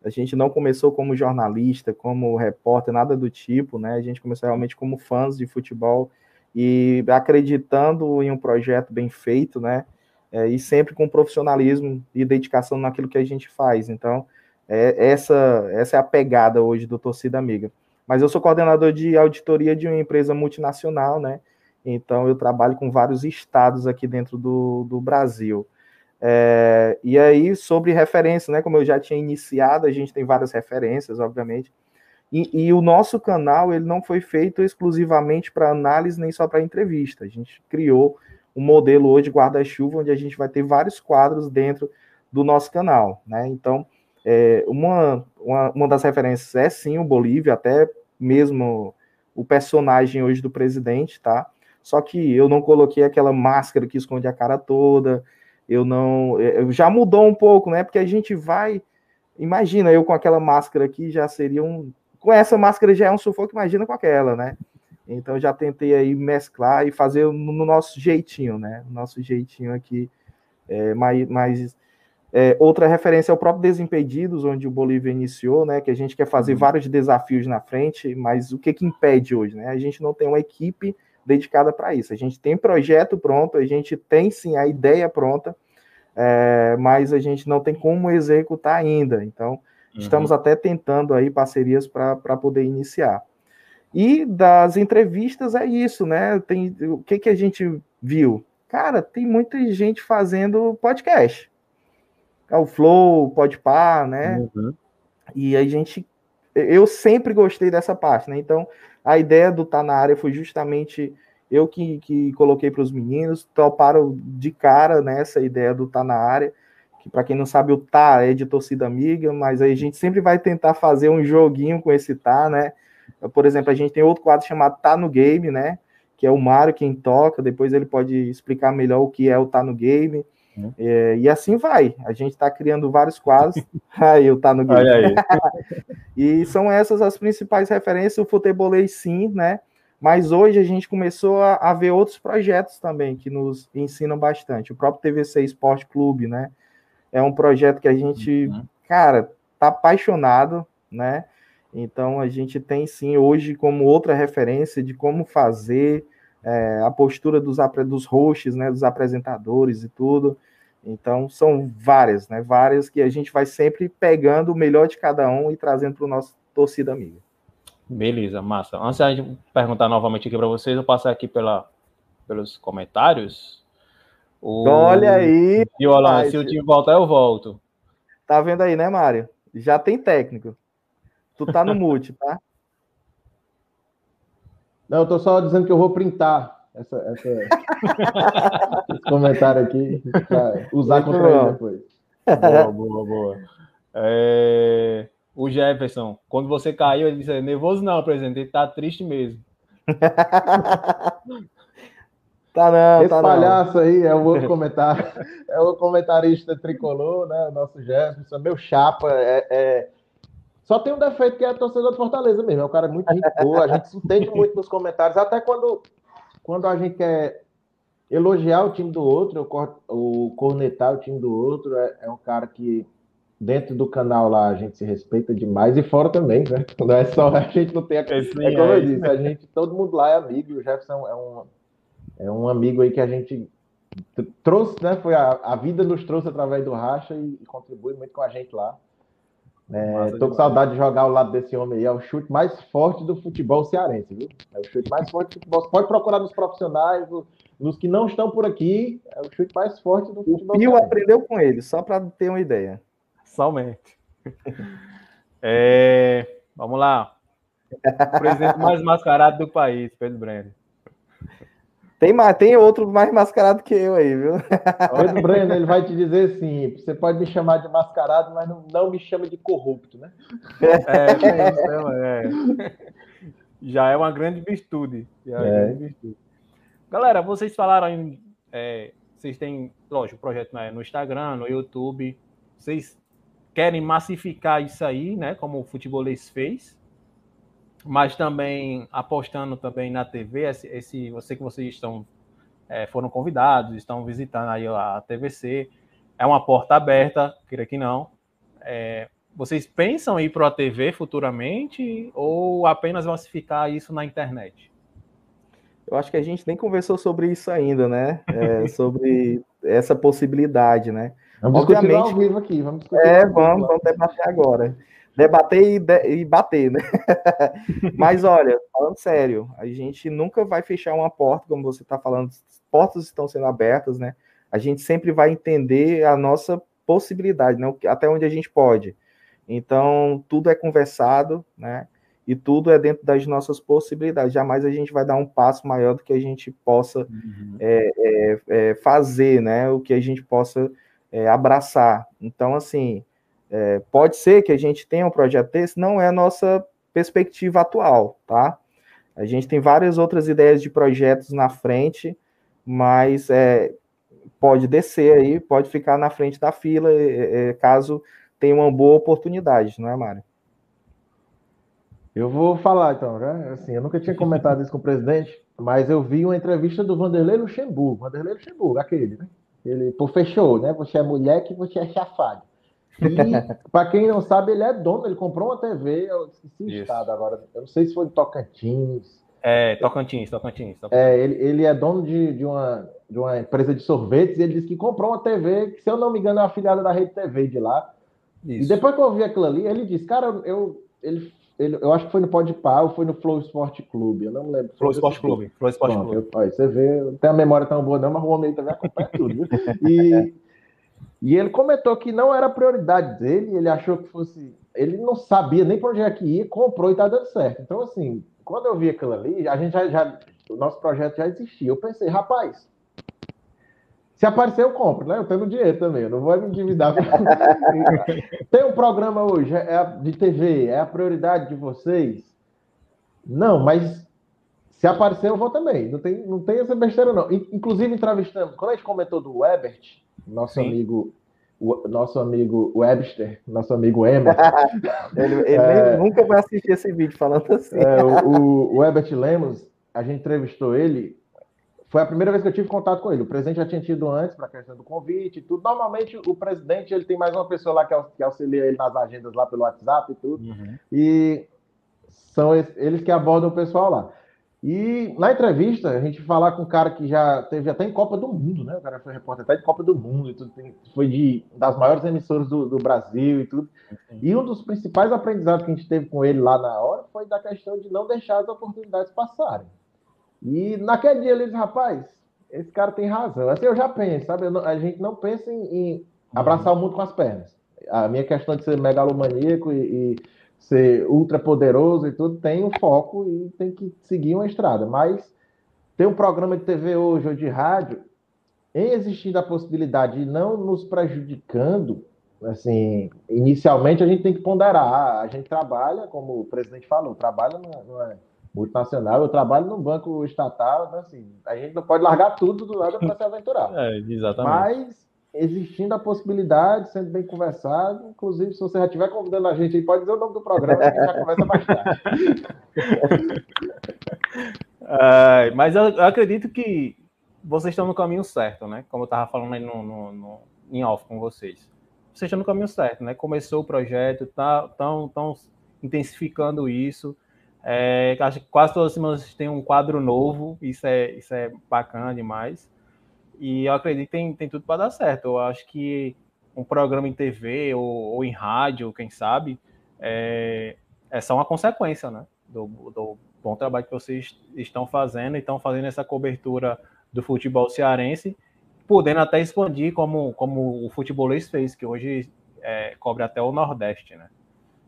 a gente não começou como jornalista, como repórter, nada do tipo, né? A gente começou realmente como fãs de futebol e acreditando em um projeto bem feito, né? é, e sempre com profissionalismo e dedicação naquilo que a gente faz. Então, É, essa, essa é a pegada hoje do Torcida Amiga. Mas eu sou coordenador de auditoria de uma empresa multinacional, né? Então eu trabalho com vários estados aqui dentro do, do Brasil. É, e aí, sobre referência, né? Como eu já tinha iniciado, a gente tem várias referências, obviamente. E, e o nosso canal ele não foi feito exclusivamente para análise nem só para entrevista. A gente criou um modelo hoje guarda-chuva onde a gente vai ter vários quadros dentro do nosso canal, né? Então, é, uma, uma, uma das referências é sim o Bolívia, até mesmo o personagem hoje do presidente, tá? Só que eu não coloquei aquela máscara que esconde a cara toda, eu não. Eu, já mudou um pouco, né? Porque a gente vai. Imagina, eu com aquela máscara aqui já seria um. Com essa máscara já é um sufoco, imagina com aquela, né? Então já tentei aí mesclar e fazer no nosso jeitinho, né? Nosso jeitinho aqui é, mais, mais é, outra referência é o próprio Desimpedidos, onde o Bolívia iniciou, né? Que a gente quer fazer uhum. vários desafios na frente, mas o que que impede hoje, né? A gente não tem uma equipe dedicada para isso. A gente tem projeto pronto, a gente tem sim a ideia pronta, é, mas a gente não tem como executar ainda. Então, uhum. estamos até tentando aí parcerias para poder iniciar. E das entrevistas é isso, né? Tem, o que, que a gente viu? Cara, tem muita gente fazendo podcast é o Flow, pode par, né? Uhum. E a gente, eu sempre gostei dessa parte, né? Então, a ideia do Tá na área foi justamente eu que, que coloquei para os meninos, toparam de cara nessa né, ideia do Tá na área, que para quem não sabe, o Tá é de torcida amiga, mas aí a gente sempre vai tentar fazer um joguinho com esse Tá, né? Por exemplo, a gente tem outro quadro chamado Tá no Game, né? Que é o Mário quem toca, depois ele pode explicar melhor o que é o Tá no Game. Né? É, e assim vai. A gente está criando vários quadros. aí eu tá no Olha aí. e são essas as principais referências. O futebolês, sim, né? Mas hoje a gente começou a, a, ver outros projetos também que nos ensinam bastante. O próprio TVC Esporte Clube, né? É um projeto que a gente, uhum. cara, tá apaixonado, né? Então a gente tem sim hoje como outra referência de como fazer é, a postura dos, dos hosts, né, dos apresentadores e tudo. Então, são várias, né? Várias que a gente vai sempre pegando o melhor de cada um e trazendo para o nosso torcida amiga. Beleza, massa. Antes de gente perguntar novamente aqui para vocês, eu passar aqui pela, pelos comentários. O... Olha aí. E o se o time voltar, eu volto. Tá vendo aí, né, Mário? Já tem técnico. Tu tá no mute, tá? Não, eu tô só dizendo que eu vou printar essa, essa, esse comentário aqui para usar Muito contra bom. ele depois. Boa, boa, boa. É... O Jefferson, quando você caiu, ele disse: nervoso não, presidente, ele tá triste mesmo. Tá não, Esse tá palhaço não. aí é o outro comentário, é o comentarista tricolor, né? O nosso Jefferson, meu chapa, é, é, só tem um defeito que é torcedor do Fortaleza mesmo. É um cara muito gente boa, a gente se entende muito nos comentários, até quando, quando a gente quer elogiar o time do outro, ou cornetar o time do outro, é, é, um cara que dentro do canal lá a gente se respeita demais e fora também, né? Não é só a gente não tem a... É, é como eu disse, a gente, todo mundo lá é amigo, o Jefferson é um, é um amigo aí que a gente trouxe, né? Foi a, a vida nos trouxe através do Racha e, e contribui muito com a gente lá. É, tô com saudade de jogar ao lado desse homem aí. É o chute mais forte do futebol cearense, viu? É o chute mais forte do futebol. Você pode procurar nos profissionais, nos que não estão por aqui. É o chute mais forte do futebol. O Pio aprendeu com ele, só para ter uma ideia. Somente. É, vamos lá. O presidente mais mascarado do país, Pedro Breno. Tem, tem outro mais mascarado que eu aí, viu? Pedro Breno, ele vai te dizer assim: você pode me chamar de mascarado, mas não, não me chama de corrupto, né? É, é isso, é, é. Já é uma grande virtude. Já é. Uma grande virtude. Galera, vocês falaram em. É, vocês têm, lógico, projeto né, no Instagram, no YouTube. Vocês querem massificar isso aí, né? Como o Futebolês fez mas também apostando também na TV, esse, esse você que vocês estão é, foram convidados, estão visitando aí a TVC, é uma porta aberta, creio que não. É, vocês pensam em ir para a TV futuramente ou apenas massificar isso na internet? Eu acho que a gente nem conversou sobre isso ainda, né? É, sobre essa possibilidade, né? Vamos Obviamente, discutir ao vivo aqui. Vamos é, vamos, vamos debater agora. Debater e, de, e bater, né? Mas olha, falando sério, a gente nunca vai fechar uma porta, como você está falando, portas estão sendo abertas, né? A gente sempre vai entender a nossa possibilidade, né? Até onde a gente pode. Então, tudo é conversado, né? E tudo é dentro das nossas possibilidades. Jamais a gente vai dar um passo maior do que a gente possa uhum. é, é, é, fazer, né? O que a gente possa é, abraçar. Então, assim, é, pode ser que a gente tenha um projeto desse, não é a nossa perspectiva atual, tá? A gente tem várias outras ideias de projetos na frente, mas é, pode descer aí, pode ficar na frente da fila, é, é, caso tenha uma boa oportunidade, não é, Mário? Eu vou falar então, né? Assim, eu nunca tinha comentado isso com o presidente, mas eu vi uma entrevista do Vanderlei Luxemburgo, Vanderlei Luxemburgo, aquele, né? Ele, pô, fechou, né? Você é mulher que você é chafado. E, para quem não sabe, ele é dono, ele comprou uma TV, eu esqueci o estado agora, eu não sei se foi de Tocantins. É, Tocantins, Tocantins. Tocantins. É, ele, ele é dono de, de, uma, de uma empresa de sorvetes e ele disse que comprou uma TV, que se eu não me engano é afiliada da Rede TV de lá. Isso. E depois que eu vi aquilo ali, ele disse, cara, eu, ele, ele, eu acho que foi no Pode Pá ou foi no Flow Sport Clube, eu não me lembro. Flow Sport Clube. Flow Sport Clube. Eu, olha, você vê, não tem a memória tão boa não, mas o homem também acompanha tudo. Viu? E E ele comentou que não era prioridade dele, ele achou que fosse. Ele não sabia nem para onde é que ia, comprou e está dando certo. Então, assim, quando eu vi aquilo ali, a gente já, já, O nosso projeto já existia. Eu pensei, rapaz, se aparecer, eu compro, né? Eu tenho dinheiro também, eu não vou me endividar. Tem um programa hoje é de TV, é a prioridade de vocês? Não, mas se aparecer, eu vou também. Não tem, não tem essa besteira, não. Inclusive, entrevistando, quando a gente comentou do Ebert, nosso Sim. amigo o nosso amigo Webster, nosso amigo Emerson. ele, ele é, nunca vai assistir esse vídeo falando assim. É, o, o Herbert Lemos, a gente entrevistou ele. Foi a primeira vez que eu tive contato com ele. O presidente já tinha tido antes para a questão do convite e tudo. Normalmente o presidente ele tem mais uma pessoa lá que auxilia ele nas agendas lá pelo WhatsApp e tudo. Uhum. E são eles que abordam o pessoal lá. E na entrevista, a gente falar com um cara que já teve até em Copa do Mundo, né? O cara foi repórter até de Copa do Mundo e tudo, foi de, das maiores emissoras do, do Brasil e tudo. E um dos principais aprendizados que a gente teve com ele lá na hora foi da questão de não deixar as oportunidades passarem. E naquele dia ele disse, rapaz, esse cara tem razão. Assim eu já penso, sabe? a gente não pensa em, em abraçar o mundo com as pernas. A minha questão de ser megalomaníaco e, e ser ultra poderoso e tudo, tem um foco e tem que seguir uma estrada. Mas ter um programa de TV hoje ou de rádio, em existindo a possibilidade de não nos prejudicando, assim, inicialmente a gente tem que ponderar. A gente trabalha, como o presidente falou, trabalha não é multinacional, eu trabalho num banco estatal, então, assim, a gente não pode largar tudo do lado para se aventurar. É, exatamente. Mas existindo a possibilidade, sendo bem conversado. Inclusive, se você já estiver convidando a gente aí, pode dizer o nome do programa, que a gente já conversa mais uh, mas eu, eu, acredito que vocês estão no caminho certo, né? Como eu estava falando aí no, no, no, em off com vocês. Vocês estão no caminho certo, né? Começou o projeto, estão tá, tão intensificando isso. É, acho que quase todas as semanas tem um quadro novo, isso é, isso é bacana demais. E eu acredito que tem, tem tudo para dar certo. Eu acho que um programa em TV ou, ou em rádio, quem sabe, é, é só uma consequência, né? Do, do, bom trabalho que vocês estão fazendo estão fazendo essa cobertura do futebol cearense, podendo até expandir como, como o futebolês fez, que hoje é, cobre até o Nordeste, né?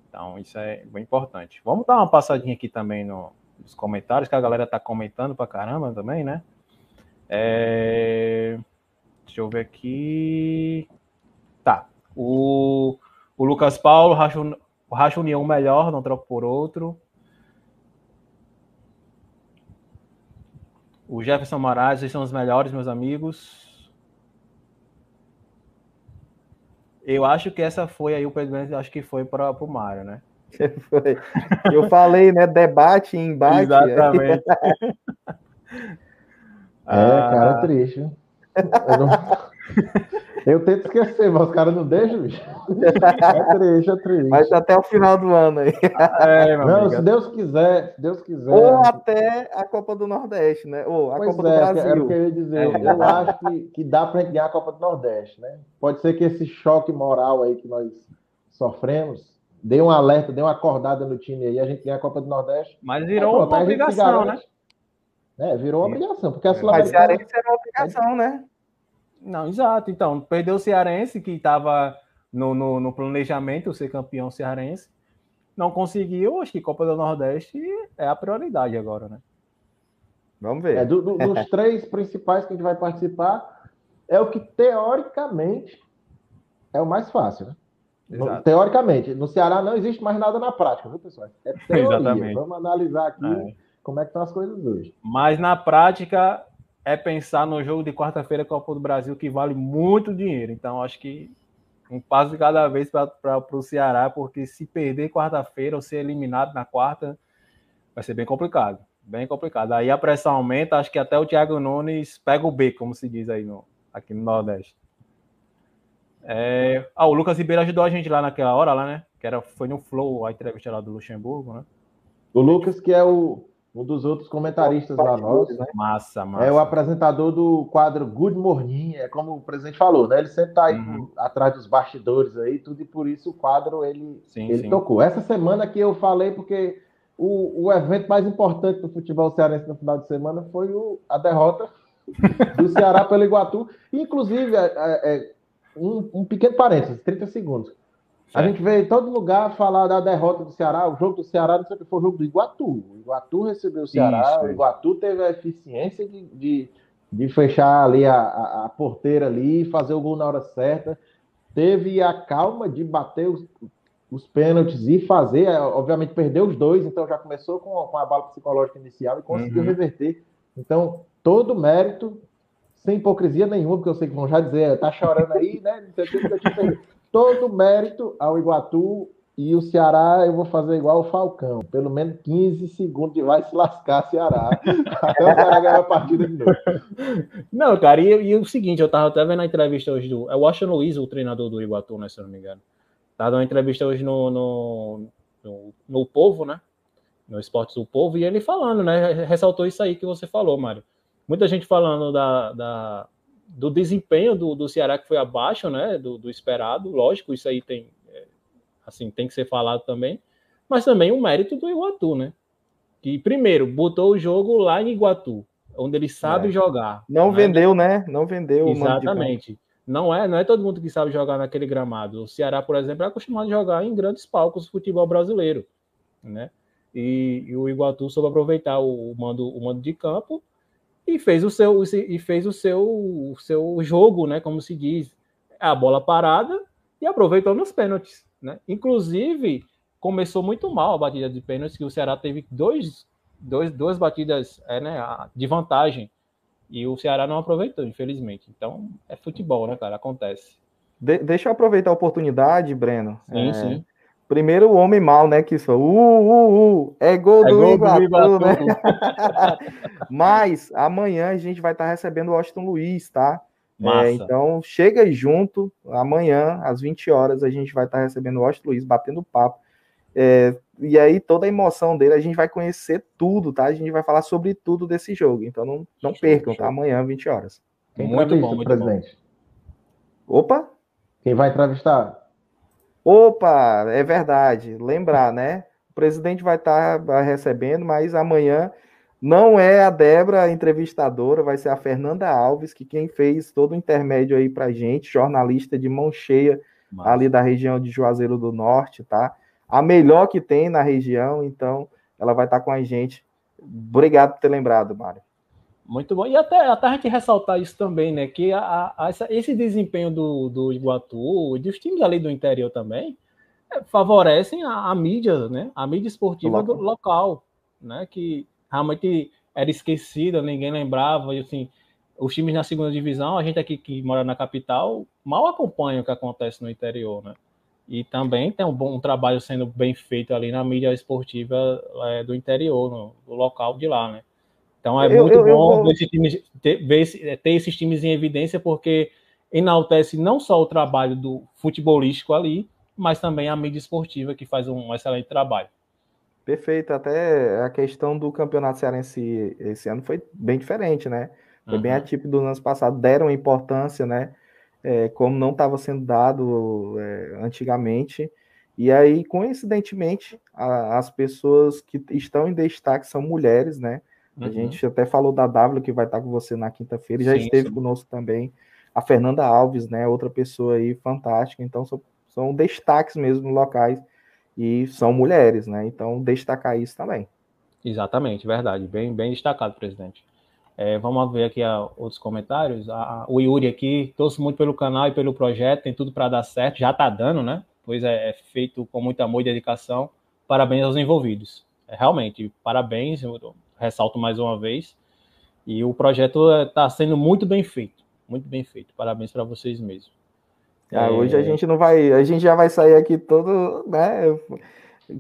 Então, isso é bem importante. Vamos dar uma passadinha aqui também no, nos comentários, que a galera tá comentando pra caramba também, né? É... Deixa eu ver aqui. Tá. O, o Lucas Paulo racha, racha união melhor, não troco por outro. O Jefferson Moraes, vocês são os melhores, meus amigos. Eu acho que essa foi aí o Pedro acho que foi para o Mário, né? Eu falei, né? Debate e embate. Exatamente. É, cara, ah. triste. Eu não... Eu tento esquecer, mas os caras não deixam, bicho. É triste, é triste. Mas até o final do ano aí. É, não, amiga. se Deus quiser, se Deus quiser. Ou até a Copa do Nordeste, né? Ou a pois Copa é, do Brasil. Era o que eu ia dizer. É. Eu acho que, que dá pra gente ganhar a Copa do Nordeste, né? Pode ser que esse choque moral aí que nós sofremos dê um alerta, dê uma acordada no time aí, a gente ganha a Copa do Nordeste. Mas virou pronto, uma obrigação, né? É, virou uma obrigação, porque a Mas Cearense era uma obrigação, né? Não, exato. Então, perdeu o Cearense, que estava no, no, no, planejamento, ser campeão cearense. Não conseguiu, acho que Copa do Nordeste é a prioridade agora, né? Vamos ver. É, do, do, dos três principais que a gente vai participar, é o que teoricamente é o mais fácil, né? No, teoricamente, no Ceará não existe mais nada na prática, viu, pessoal? É teoria. Exatamente. Vamos analisar aqui é. Como é que estão as coisas hoje. Mas na prática é pensar no jogo de quarta-feira Copa do Brasil que vale muito dinheiro. Então acho que um passo de cada vez para o Ceará, porque se perder quarta-feira ou ser eliminado na quarta, vai ser bem complicado. Bem complicado. Aí a pressão aumenta, acho que até o Thiago Nunes pega o B, como se diz aí no, aqui no Nordeste. É... Ah, o Lucas Ribeiro ajudou a gente lá naquela hora, lá, né? Que era, foi no Flow, a entrevista lá do Luxemburgo, né? O Lucas, que é o, um dos outros comentaristas lá nossos. Né? Massa, massa. É o apresentador do quadro Good Morning, é como o presidente falou, né? Ele sempre tá aí uhum. atrás dos bastidores aí, tudo, e por isso o quadro ele, sim, ele sim. tocou. Essa semana que eu falei, porque o, o evento mais importante do futebol cearense no final de semana foi o, a derrota do Ceará pelo Iguatu. Inclusive, é, é, um, um pequeno parênteses, 30 segundos. Certo. A gente vê em todo lugar falar da derrota do Ceará, o jogo do Ceará não sei o que foi o jogo do Iguatu. O Iguatu recebeu o Ceará, Isso, o Iguatu teve a eficiência de, de, de fechar ali a, a, a, porteira ali, fazer o gol na hora certa. Teve a calma de bater os, os pênaltis e fazer, é, obviamente perdeu os dois, então já começou com, com a bala psicológica inicial e conseguiu uhum. reverter. Então, todo mérito sem hipocrisia nenhuma, porque eu sei que vão já dizer, tá chorando aí, né? Todo mérito ao Iguatu e o Ceará eu vou fazer igual o Falcão. Pelo menos 15 segundos de vai se lascar Ceará. Até o Ceará ganhar a partida de novo. Não, cara, e, e, o seguinte, eu tava até vendo a entrevista hoje do. É o Washington Luiz, o treinador do Iguatu, né? Se eu não me engano. Tava dando uma entrevista hoje no, no, no, no Povo, né? No Esportes do Povo, e ele falando, né? Ressaltou isso aí que você falou, Mário muita gente falando da, da do desempenho do, do Ceará que foi abaixo, né, do, do, esperado. Lógico, isso aí tem, é, assim, tem que ser falado também. Mas também o mérito do Iguatu, né? Que primeiro botou o jogo lá em Iguatu, onde ele sabe é. jogar. Não né? vendeu, né? Não vendeu. Exatamente. Não é, não é todo mundo que sabe jogar naquele gramado. O Ceará, por exemplo, é acostumado a jogar em grandes palcos do futebol brasileiro, né? E, e o Iguatu soube aproveitar o, o, mando, o mando de campo e fez o seu e fez o seu, o seu jogo, né, como se diz, a bola parada e aproveitou nos pênaltis, né? Inclusive começou muito mal a batida de pênaltis que o Ceará teve dois, dois duas batidas é, né, de vantagem e o Ceará não aproveitou, infelizmente. Então é futebol, né, cara? Acontece. De deixa eu aproveitar a oportunidade, Breno. Sim, é... sim. Primeiro o homem mal, né? Que só. Uh, uh, uh. É gol é do gol Iguatu, do Iguatu. né? Mas amanhã a gente vai estar recebendo o Washington Luiz, tá? É, então chega aí junto. Amanhã, às 20 horas, a gente vai estar recebendo o Washington Luiz, batendo papo. É, e aí, toda a emoção dele, a gente vai conhecer tudo, tá? A gente vai falar sobre tudo desse jogo. Então não, não percam, tá? Amanhã, 20 horas. Quem muito bom, muito presidente. Bom. Opa! Quem vai entrevistar? Opa, é verdade. Lembrar, né? O presidente vai estar tá recebendo, mas amanhã não é a Débora a entrevistadora, vai ser a Fernanda Alves, que quem fez todo o intermédio aí pra gente, jornalista de mão cheia ali da região de Juazeiro do Norte, tá? A melhor que tem na região, então ela vai estar tá com a gente. Obrigado por ter lembrado, Mário. Muito bom. E até, até a gente ressaltar isso também, né? Que a, a, esse desempenho do, do Iguatu e dos times ali do interior também é, favorecem a, a, mídia, né? A mídia esportiva local. do local, né? Que realmente era esquecida, ninguém lembrava. E assim, os times na segunda divisão, a gente aqui que mora na capital, mal acompanha o que acontece no interior, né? E também tem um bom um trabalho sendo bem feito ali na mídia esportiva é, do interior, no, no local de lá, né? Então é eu, muito eu, bom eu, ver, ter, ver esse, ter esses times em evidência, porque enaltece não só o trabalho do futebolístico ali, mas também a mídia esportiva, que faz um excelente trabalho. Perfeito, até a questão do campeonato cearense esse ano foi bem diferente, né? Foi uhum. bem atípico dos anos passados, deram importância, né? É, como não estava sendo dado é, antigamente. E aí, coincidentemente, a, as pessoas que estão em destaque são mulheres, né? Uhum. A gente até falou da W, que vai estar com você na quinta-feira, já esteve sim. conosco também. A Fernanda Alves, né? Outra pessoa aí fantástica. Então, são, são destaques mesmo locais e são mulheres, né? Então, destacar isso também. Exatamente, verdade. Bem, bem destacado, presidente. É, vamos ver aqui a, outros comentários. A, o Yuri aqui, torço muito pelo canal e pelo projeto, tem tudo para dar certo, já está dando, né? Pois é, é, feito com muito amor e dedicação. Parabéns aos envolvidos. É, realmente, parabéns, ressalto mais uma vez. E o projeto está sendo muito bem feito, muito bem feito. Parabéns para vocês mesmo. Ah, hoje a é. gente não vai, a gente já vai sair aqui todo, né?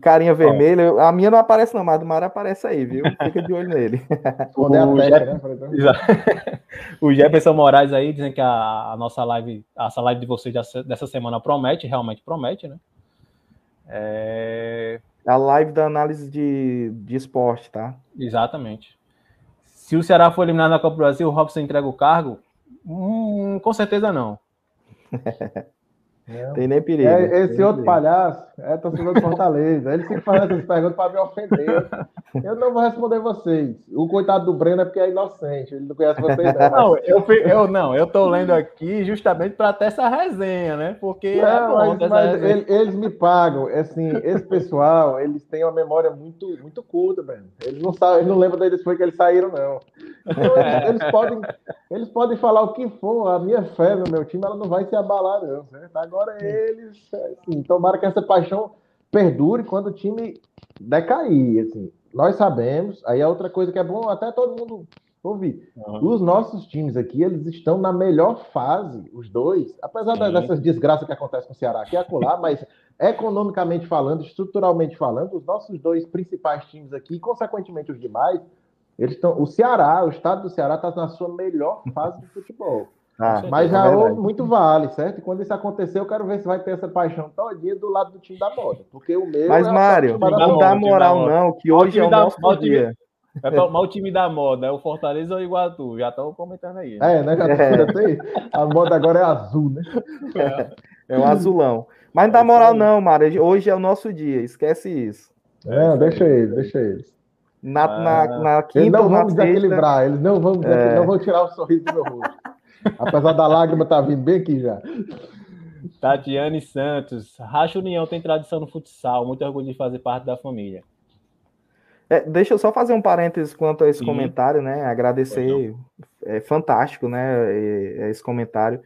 Carinha vermelha. A minha não aparece, não, mas do Mário aparece aí, viu? Fica de olho nele. o, é né? o Jefferson Moraes aí dizem que a, a, nossa live, essa live de vocês dessa semana promete, realmente promete, né? É... A live da análise de, de esporte, tá? Exatamente. Se o Ceará for eliminado na Copa do Brasil, o Robson entrega o cargo? Hum, com certeza não. Não. Tem nem perigo. É, esse outro perigo. palhaço é torcedor de Fortaleza. Ele fica fazendo essas perguntas para me ofender. Eu não vou responder vocês. O coitado do Breno é porque é inocente. Ele não conhece vocês, não. Não, eu, eu não. Eu tô lendo aqui justamente para ter essa resenha, né? Porque não, é mas, mas ele, eles me pagam. Assim, esse pessoal, eles têm uma memória muito, muito curta, Breno. Eles não sabem, eles não lembram deles foi que eles saíram, não. Então, eles, eles, podem, eles podem falar o que for. A minha fé no meu time, ela não vai se abalar, não. Certo? Agora eles, assim, tomara que essa paixão perdure quando o time decair, assim. Nós sabemos, aí é outra coisa que é bom até todo mundo ouvir. Uhum. Os nossos times aqui, eles estão na melhor fase, os dois, apesar Sim. dessas desgraças que acontecem com o Ceará aqui e acolá, mas economicamente falando, estruturalmente falando, os nossos dois principais times aqui, e consequentemente os demais, eles estão. O Ceará, o estado do Ceará está na sua melhor fase de futebol. Ah, mas já é muito vale, certo? E quando isso acontecer, eu quero ver se vai ter essa paixão todinha do lado do time da moda. Porque o meu. Mas, é Mário, não dá moral, não, que hoje é o nosso da, dia. É o time da moda, é o Fortaleza ou o Iguatu? Já estão comentando aí. Né? É, né? Já é. A moda agora é azul, né? É, é o azulão. Mas não dá moral, não, Mário. Hoje é o nosso dia, esquece isso. É, deixa eles, deixa eles. Na, ah, na, na quinta eles não vão desequilibrar, eles não vão, é... não vão tirar o sorriso do meu rosto. Apesar da lágrima estar tá vindo bem aqui já. Tatiane Santos. Racha União tem tradição no futsal. Muito orgulho de fazer parte da família. É, deixa eu só fazer um parênteses quanto a esse Sim. comentário, né? Agradecer. É fantástico, né? Esse comentário.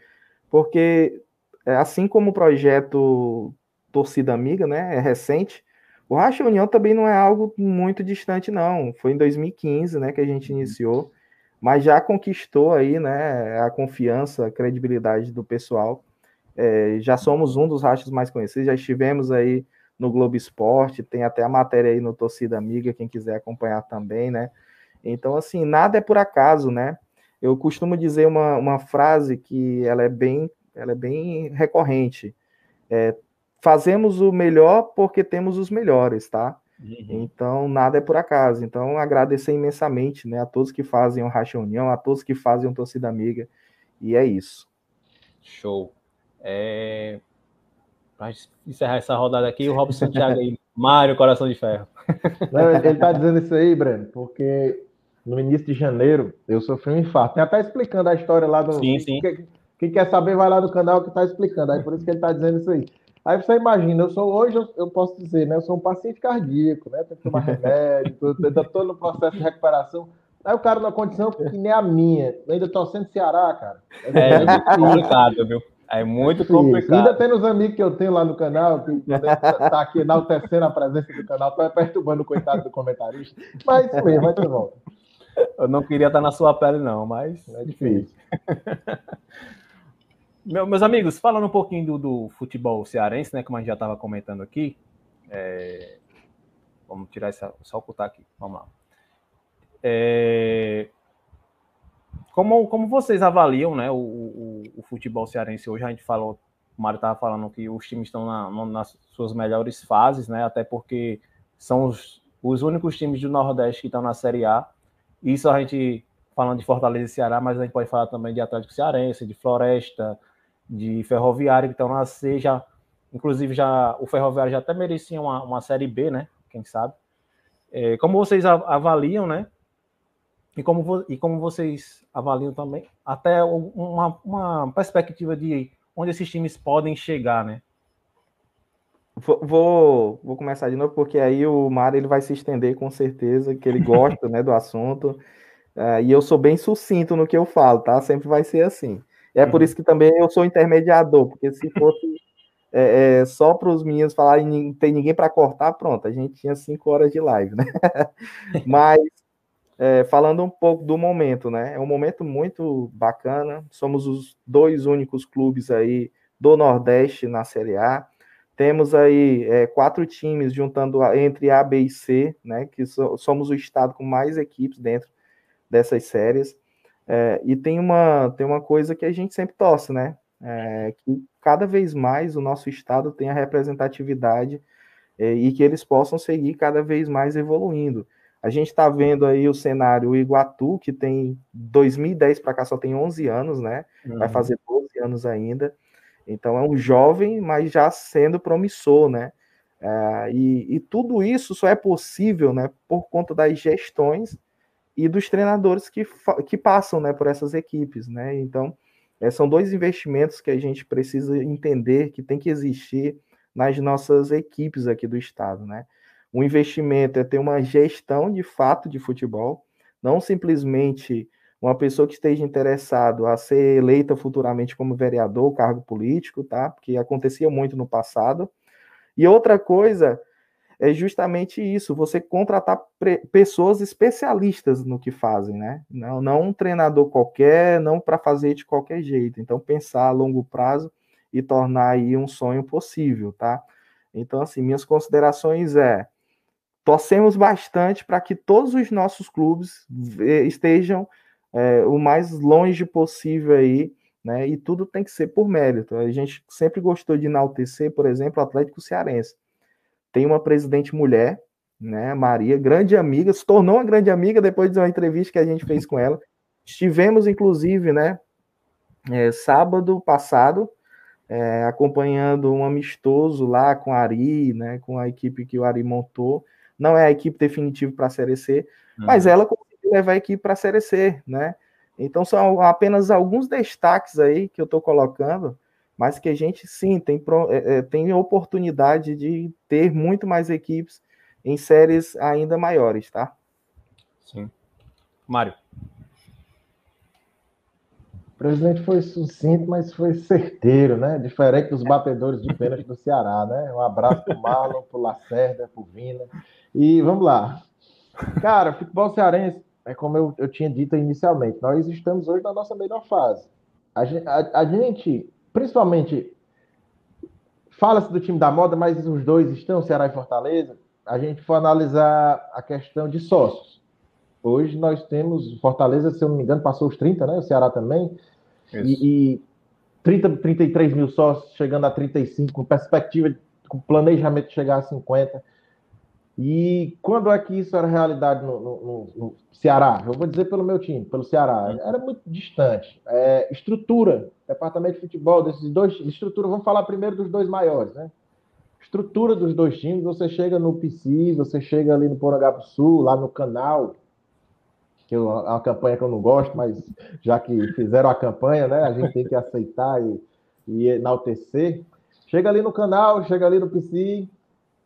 Porque, é, assim como o projeto Torcida Amiga, né? É recente. O Racha União também não é algo muito distante, não. Foi em 2015, né? Que a gente uhum. iniciou mas já conquistou aí, né, a confiança, a credibilidade do pessoal. É, já somos um dos rachas mais conhecidos, já estivemos aí no Globo Esporte, tem até a matéria aí no Torcida Amiga, quem quiser acompanhar também, né? Então, assim, nada é por acaso, né? Eu costumo dizer uma, uma frase que ela é bem, ela é bem recorrente. É, fazemos o melhor porque temos os melhores, tá? Uhum. Então, nada é por acaso. Então, agradecer imensamente né, a todos que fazem o Racha União, a todos que fazem o Torcida Amiga. E é isso. Show. É... Para encerrar essa rodada aqui, o Robson Santiago aí. Mário, coração de ferro. Não, ele está dizendo isso aí, Breno, porque no início de janeiro eu sofri um infarto. Tem até explicando a história lá do. Sim, sim. Quem, quem quer saber, vai lá no canal que está explicando. Aí por isso que ele está dizendo isso aí. Aí você imagina, eu sou hoje, eu, posso dizer, né? Eu sou um paciente cardíaco, né? Tenho que tomar remédio, estou no processo de recuperação. Aí o cara na condição que nem a minha, eu ainda torcendo Ceará, cara. É, é muito complicado, viu? É muito complicado. Ainda tem os amigos que eu tenho lá no canal, que tá aqui enaltecendo a presença do canal, tá perturbando o coitado do comentarista. Mas isso mesmo, vai ter volta. Eu não queria estar na sua pele, não, mas é difícil. Meu, meus amigos, falando um pouquinho do, do, futebol cearense, né? Como a gente já estava comentando aqui. É... Vamos tirar essa. Só ocultar aqui. Vamos lá. É... como, como vocês avaliam né, o, o, o futebol cearense hoje? A gente falou, o Mário estava falando que os times estão na, nas suas melhores fases, né? Até porque são os, os únicos times do Nordeste que estão na Série A. Isso a gente falando de Fortaleza e Ceará, mas a gente pode falar também de Atlético Cearense, de Floresta, de Ferroviário, que estão na C, já, inclusive já o Ferroviário já até merecia uma, uma Série B, né? Quem sabe? É, como vocês avaliam, né? E como, e como vocês avaliam também, até uma, uma perspectiva de onde esses times podem chegar, né? Vou, vou começar de novo, porque aí o Mário ele vai se estender com certeza, que ele gosta né, do assunto. Uh, e eu sou bem sucinto no que eu falo, tá? Sempre vai ser assim. É por uhum. isso que também eu sou intermediador, porque se fosse é, é, só para os meninos falarem não tem ninguém para cortar, pronto, a gente tinha cinco horas de live, né? Mas é, falando um pouco do momento, né? É um momento muito bacana. Somos os dois únicos clubes aí do Nordeste na Série A. Temos aí é, quatro times juntando entre A, B e C, né? Que so, somos o estado com mais equipes dentro dessas séries. É, e tem uma, tem uma coisa que a gente sempre torce, né? É, que cada vez mais o nosso estado tenha representatividade é, e que eles possam seguir cada vez mais evoluindo. A gente está vendo aí o cenário o Iguatu, que tem 2010 para cá só tem 11 anos, né? Uhum. Vai fazer 12 anos ainda. Então é um jovem, mas já sendo promissor, né? É, e, e, tudo isso só é possível, né, por conta das gestões e dos treinadores que, que passam, né, por essas equipes, né? Então é, são dois investimentos que a gente precisa entender que tem que existir nas nossas equipes aqui do estado, né? O investimento é ter uma gestão de fato de futebol, não simplesmente uma pessoa que esteja interessado a ser eleita futuramente como vereador, cargo político, tá? Porque acontecia muito no passado. E outra coisa é justamente isso, você contratar pessoas especialistas no que fazem, né? Não, não um treinador qualquer, não para fazer de qualquer jeito. Então, pensar a longo prazo e tornar aí um sonho possível, tá? Então, assim, minhas considerações é torcemos bastante para que todos os nossos clubes estejam é, o mais longe possível aí, né? E tudo tem que ser por mérito. A gente sempre gostou de enaltecer, por exemplo, o Atlético Cearense. Tem uma presidente mulher, né? Maria, grande amiga, se tornou uma grande amiga depois de uma entrevista que a gente fez com ela. Estivemos, inclusive, né? É, sábado passado, é, acompanhando um amistoso lá com a Ari, né? Com a equipe que o Ari montou. Não é a equipe definitiva para a Série C, uhum. mas ela levar a equipe para a Série C, né? Então são apenas alguns destaques aí que eu estou colocando, mas que a gente sim tem, é, é, tem oportunidade de ter muito mais equipes em séries ainda maiores, tá? Sim. Mário. O presidente foi sucinto, mas foi certeiro, né? Diferente dos batedores de pênalti do Ceará, né? Um abraço para o Marlon, para o Lacerda, para o Vina. E vamos lá. Cara, futebol cearense é como eu, eu tinha dito inicialmente, nós estamos hoje na nossa melhor fase. A, a, a gente, principalmente, fala-se do time da moda, mas os dois estão, Ceará e Fortaleza. A gente for analisar a questão de sócios. Hoje nós temos, Fortaleza, se eu não me engano, passou os 30, né? O Ceará também. E, e 30, 33 mil sócios, chegando a 35, com perspectiva, com planejamento de chegar a 50. E quando é que isso era realidade no, no, no, Ceará? Eu vou dizer pelo meu time, pelo Ceará. Era muito distante. É, estrutura, departamento de futebol, desses dois. Estrutura, vamos falar primeiro dos dois maiores, né? Estrutura dos dois times, você chega no PC, você chega ali no Porangaba Sul, lá no canal, que é uma campanha que eu não gosto, mas já que fizeram a campanha, né? A gente tem que aceitar e, e enaltecer. Chega ali no canal, chega ali no PC,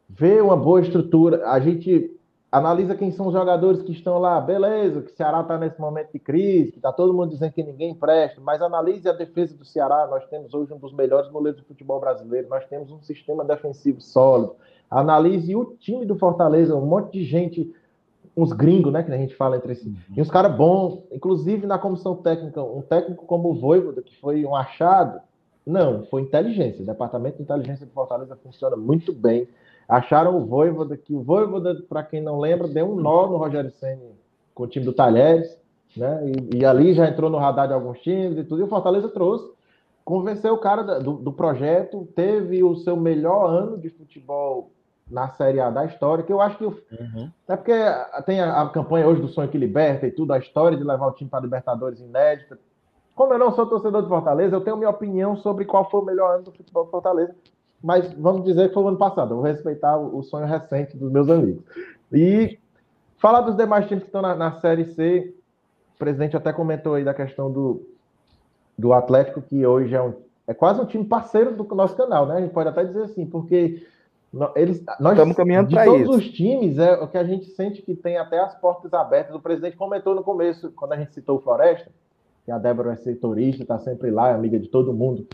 vê uma boa estrutura. A gente analisa quem são os jogadores que estão lá. Beleza, que o Ceará está nesse momento de crise, que está todo mundo dizendo que ninguém presta, mas analise a defesa do Ceará. Nós temos hoje um dos melhores goleiros do futebol brasileiro, nós temos um sistema defensivo sólido. Analise o time do Fortaleza, um monte de gente, uns gringos, né, que a gente fala entre si, e uns caras bons, inclusive na comissão técnica, um técnico como o Voivoda, que foi um achado. Não, foi inteligência. O departamento de inteligência de Fortaleza funciona muito bem Acharam o Voivoda, que o Voivoda, para quem não lembra, deu um nó no Rogério Senna com o time do Talheres. né? E, e, ali já entrou no radar de alguns times e tudo, e o Fortaleza trouxe, convenceu o cara do, do projeto, teve o seu melhor ano de futebol na Série A da história, que eu acho que. Uhum. É porque tem a, a, campanha hoje do Sonho que Liberta e tudo, a história de levar o time para Libertadores inédita. Como eu não sou torcedor de Fortaleza, eu tenho minha opinião sobre qual foi o melhor ano do futebol de Fortaleza, mas vamos dizer que foi o ano passado. Eu vou respeitar o, sonho recente dos meus amigos. E falar dos demais times que estão na, na Série C, o presidente até comentou aí da questão do, do Atlético, que hoje é, um, é quase um time parceiro do nosso canal, né? A gente pode até dizer assim, porque eles, nós estamos caminhando para isso. todos os times, é o que a gente sente que tem até as portas abertas. O presidente comentou no começo, quando a gente citou o Floresta, que a Débora é setorista, está sempre lá, é amiga de todo mundo,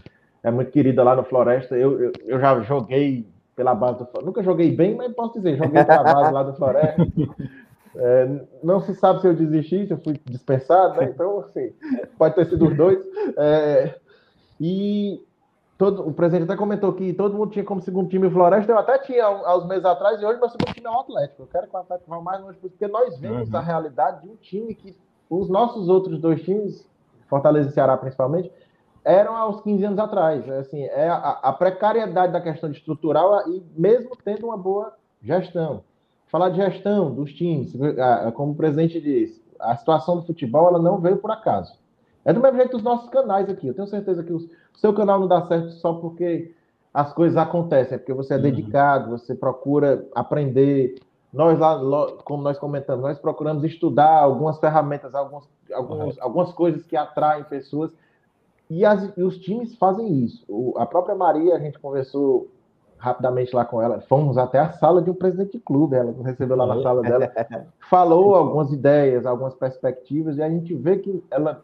é muito querida lá no Floresta. Eu, eu, eu já joguei pela base do Floresta. Nunca joguei bem, mas posso dizer, joguei pela base lá do Floresta. É, não se sabe se eu desisti, se eu fui dispensado, né? Então, assim, pode ter sido os dois. É, e todo, o presidente até comentou que todo mundo tinha como segundo time o Floresta, eu até tinha há uns meses atrás, e hoje meu segundo time é o Atlético. Eu quero que o Atlético vá mais longe, porque nós vemos uhum. a realidade de um time que os nossos outros dois times, Fortaleza e Ceará principalmente, eram aos 15 anos atrás. É, assim, é a, a precariedade da questão estrutural e mesmo tendo uma boa gestão. Falar de gestão dos times, como o presidente disse, a situação do futebol ela não veio por acaso. É do mesmo jeito dos nossos canais aqui. Eu tenho certeza que os, o seu canal não dá certo só porque as coisas acontecem, é porque você é uhum. dedicado, você procura aprender. Nós lá, como nós comentamos, nós procuramos estudar algumas ferramentas, alguns, alguns, algumas coisas que atraem pessoas. E, as, e os times fazem isso. O, a própria Maria, a gente conversou rapidamente lá com ela, fomos até a sala de um presidente de clube, ela recebeu lá na sala dela, falou algumas ideias, algumas perspectivas, e a gente vê que ela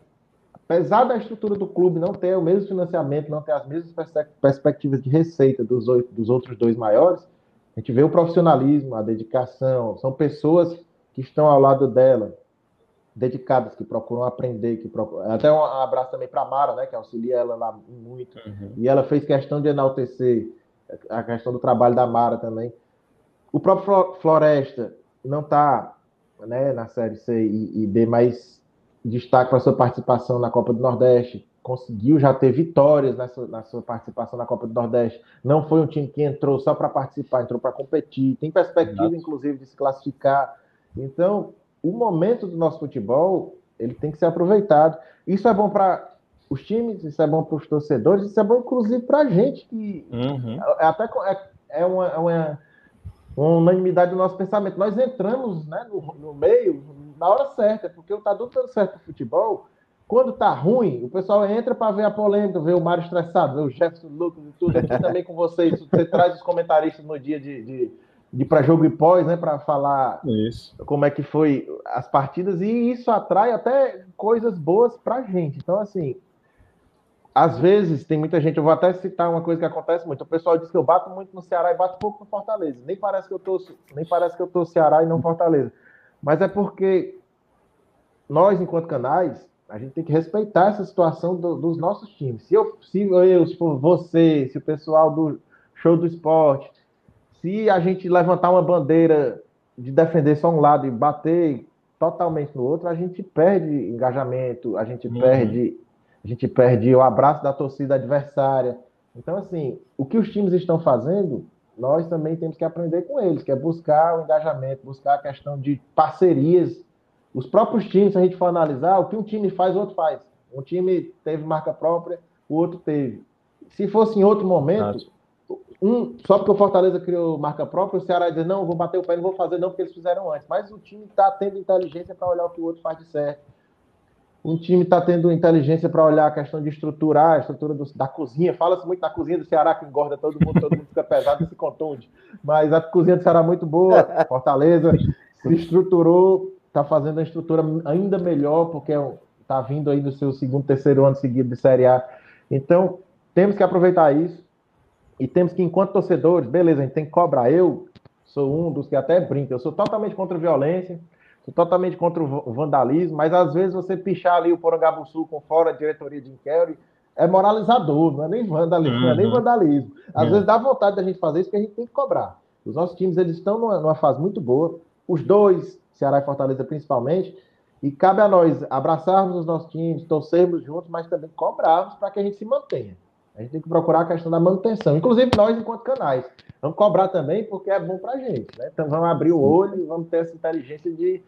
apesar da estrutura do clube não ter o mesmo financiamento, não ter as mesmas perspectivas de receita dos, oito, dos outros dois maiores, a gente vê o profissionalismo, a dedicação, são pessoas que estão ao lado dela, dedicadas, que procuram aprender, que procuram... até um abraço também para a Mara, né, que auxilia ela lá muito, uhum. e ela fez questão de enaltecer a questão do trabalho da Mara também. O próprio Floresta não está né, na Série C e, e D, mas destaque para sua participação na Copa do Nordeste. Conseguiu já ter vitórias nessa, na sua participação na Copa do Nordeste. Não foi um time que entrou só para participar, entrou para competir. Tem perspectiva, Exato. inclusive, de se classificar. Então, o momento do nosso futebol ele tem que ser aproveitado. Isso é bom para os times, isso é bom para os torcedores, isso é bom, inclusive, para a gente, que uhum. é, até é, é uma, é uma, uma, unanimidade do nosso pensamento. Nós entramos né, no, no meio, na hora certa, porque o tá dando certo no futebol. Quando tá ruim, o pessoal entra para ver a polêmica, ver o Mário estressado, ver o Jefferson Lucas e tudo. Aqui também com vocês, você traz os comentaristas no dia de, de, de para jogo e pós, né, para falar isso. como é que foi as partidas e isso atrai até coisas boas para gente. Então assim, às vezes tem muita gente, eu vou até citar uma coisa que acontece muito. O pessoal diz que eu bato muito no Ceará e bato pouco no Fortaleza. Nem parece que eu tô, nem parece que eu tô Ceará e não Fortaleza. Mas é porque nós, enquanto canais, a gente tem que respeitar essa situação do, dos nossos times. Se eu, se eu, se for você, se o pessoal do show do esporte, se a gente levantar uma bandeira de defender só um lado e bater totalmente no outro, a gente perde engajamento, a gente uhum. perde, a gente perde o abraço da torcida adversária. Então, assim, o que os times estão fazendo nós também temos que aprender com eles, que é buscar o engajamento, buscar a questão de parcerias. Os próprios times, se a gente for analisar, o que um time faz, o outro faz. Um time teve marca própria, o outro teve. Se fosse em outro momento, um, só porque o Fortaleza criou marca própria, o Ceará dizer, não, vou bater o pé, não vou fazer não, porque eles fizeram antes. Mas o time está tendo inteligência para olhar o que o outro faz de certo um time está tendo inteligência para olhar a questão de estruturar a estrutura do, da cozinha. Fala-se muito da cozinha do Ceará, que engorda todo mundo, todo mundo fica pesado e se contunde. Mas a cozinha do Ceará é muito boa. Fortaleza se estruturou, está fazendo a estrutura ainda melhor, porque está vindo aí do seu segundo, terceiro ano seguido de Série A. Então, temos que aproveitar isso. E temos que, enquanto torcedores, beleza, a gente tem que cobrar. Eu sou um dos que até brinca, eu sou totalmente contra a violência totalmente contra o vandalismo, mas às vezes você pichar ali o Porangabuçu com fora de diretoria de inquérito é moralizador, não é nem vandalismo, uhum. não é nem uhum. vandalismo. Às uhum. vezes dá vontade da gente fazer isso, porque a gente tem que cobrar. Os nossos times eles estão numa, numa fase muito boa, os dois, Ceará e Fortaleza principalmente, E cabe a nós abraçarmos os nossos times, torcermos juntos, mas também cobrarmos para que a gente se mantenha. A gente tem que procurar a questão da manutenção. Inclusive nós, enquanto canais. Vamos cobrar também porque é bom para a gente. Né? Então vamos abrir o olho, vamos ter essa inteligência de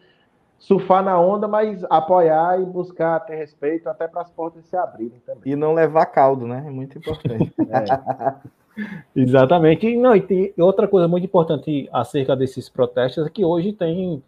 surfar na onda, mas apoiar e buscar ter respeito até para as portas se abrirem também. E não levar caldo, né? É muito importante. é. Exatamente. E, não, e tem outra coisa muito importante acerca desses protestos é que hoje tem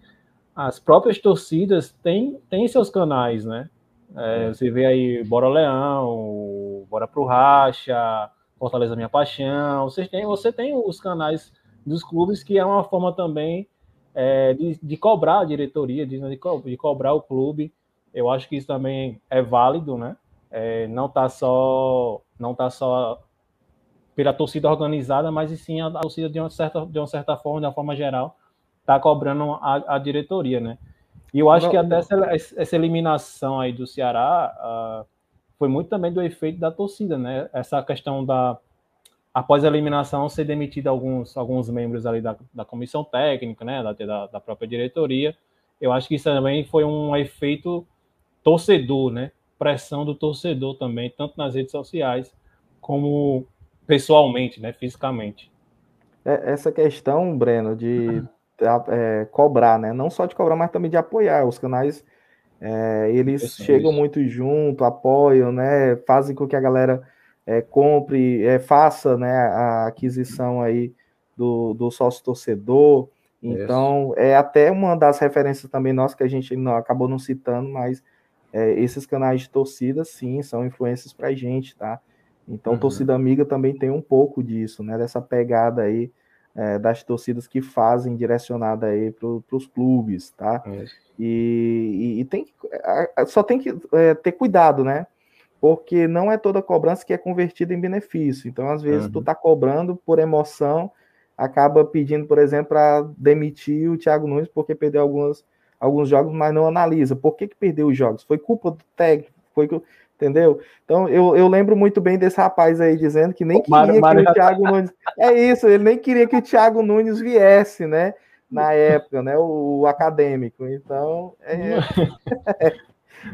as próprias torcidas têm, têm seus canais, né? É, você vê aí Bora Leão, Bora Pro Racha, Fortaleza Minha Paixão. Você tem, você tem os canais dos clubes que é uma forma também é, de, de, cobrar a diretoria, de, de, cobrar o clube. Eu acho que isso também é válido, né? É, não tá só não tá só pela torcida organizada, mas sim a, a torcida de uma certa de uma certa forma, de uma forma geral, tá cobrando a, a diretoria, né? E eu acho não, que até essa, essa, eliminação aí do Ceará uh, foi muito também do efeito da torcida, né? Essa questão da após a eliminação ser demitido alguns alguns membros ali da, da comissão técnica, né? Da, da própria diretoria. Eu acho que isso também foi um efeito torcedor, né? Pressão do torcedor também, tanto nas redes sociais como pessoalmente, né? Fisicamente. É, essa questão, Breno, de é, cobrar, né? Não só de cobrar, mas também de apoiar. Os canais, é, eles chegam muito junto, apoiam, né? Fazem com que a galera é, compre, é, faça né, a aquisição aí do, do sócio torcedor. Então, isso. é até uma das referências também nossas que a gente não, acabou não citando, mas é, esses canais de torcida, sim, são influências para a gente, tá? Então, uhum. torcida amiga também tem um pouco disso, né? Dessa pegada aí é, das torcidas que fazem direcionada aí para os clubes, tá? É. E, e, e, tem só tem que é, ter cuidado, né? Porque não é toda cobrança que é convertida em benefício. Então, às vezes, uhum. tu tá cobrando por emoção, acaba pedindo, por exemplo, para demitir o Thiago Nunes porque perdeu algumas, alguns jogos, mas não analisa. Por que, que perdeu os jogos? Foi culpa do técnico? Foi que entendeu? Então eu, eu lembro muito bem desse rapaz aí dizendo que nem queria Mário, que o Thiago Nunes. É isso, ele nem queria que o Thiago Nunes viesse, né? Na época, né? O, o acadêmico. Então, é, é,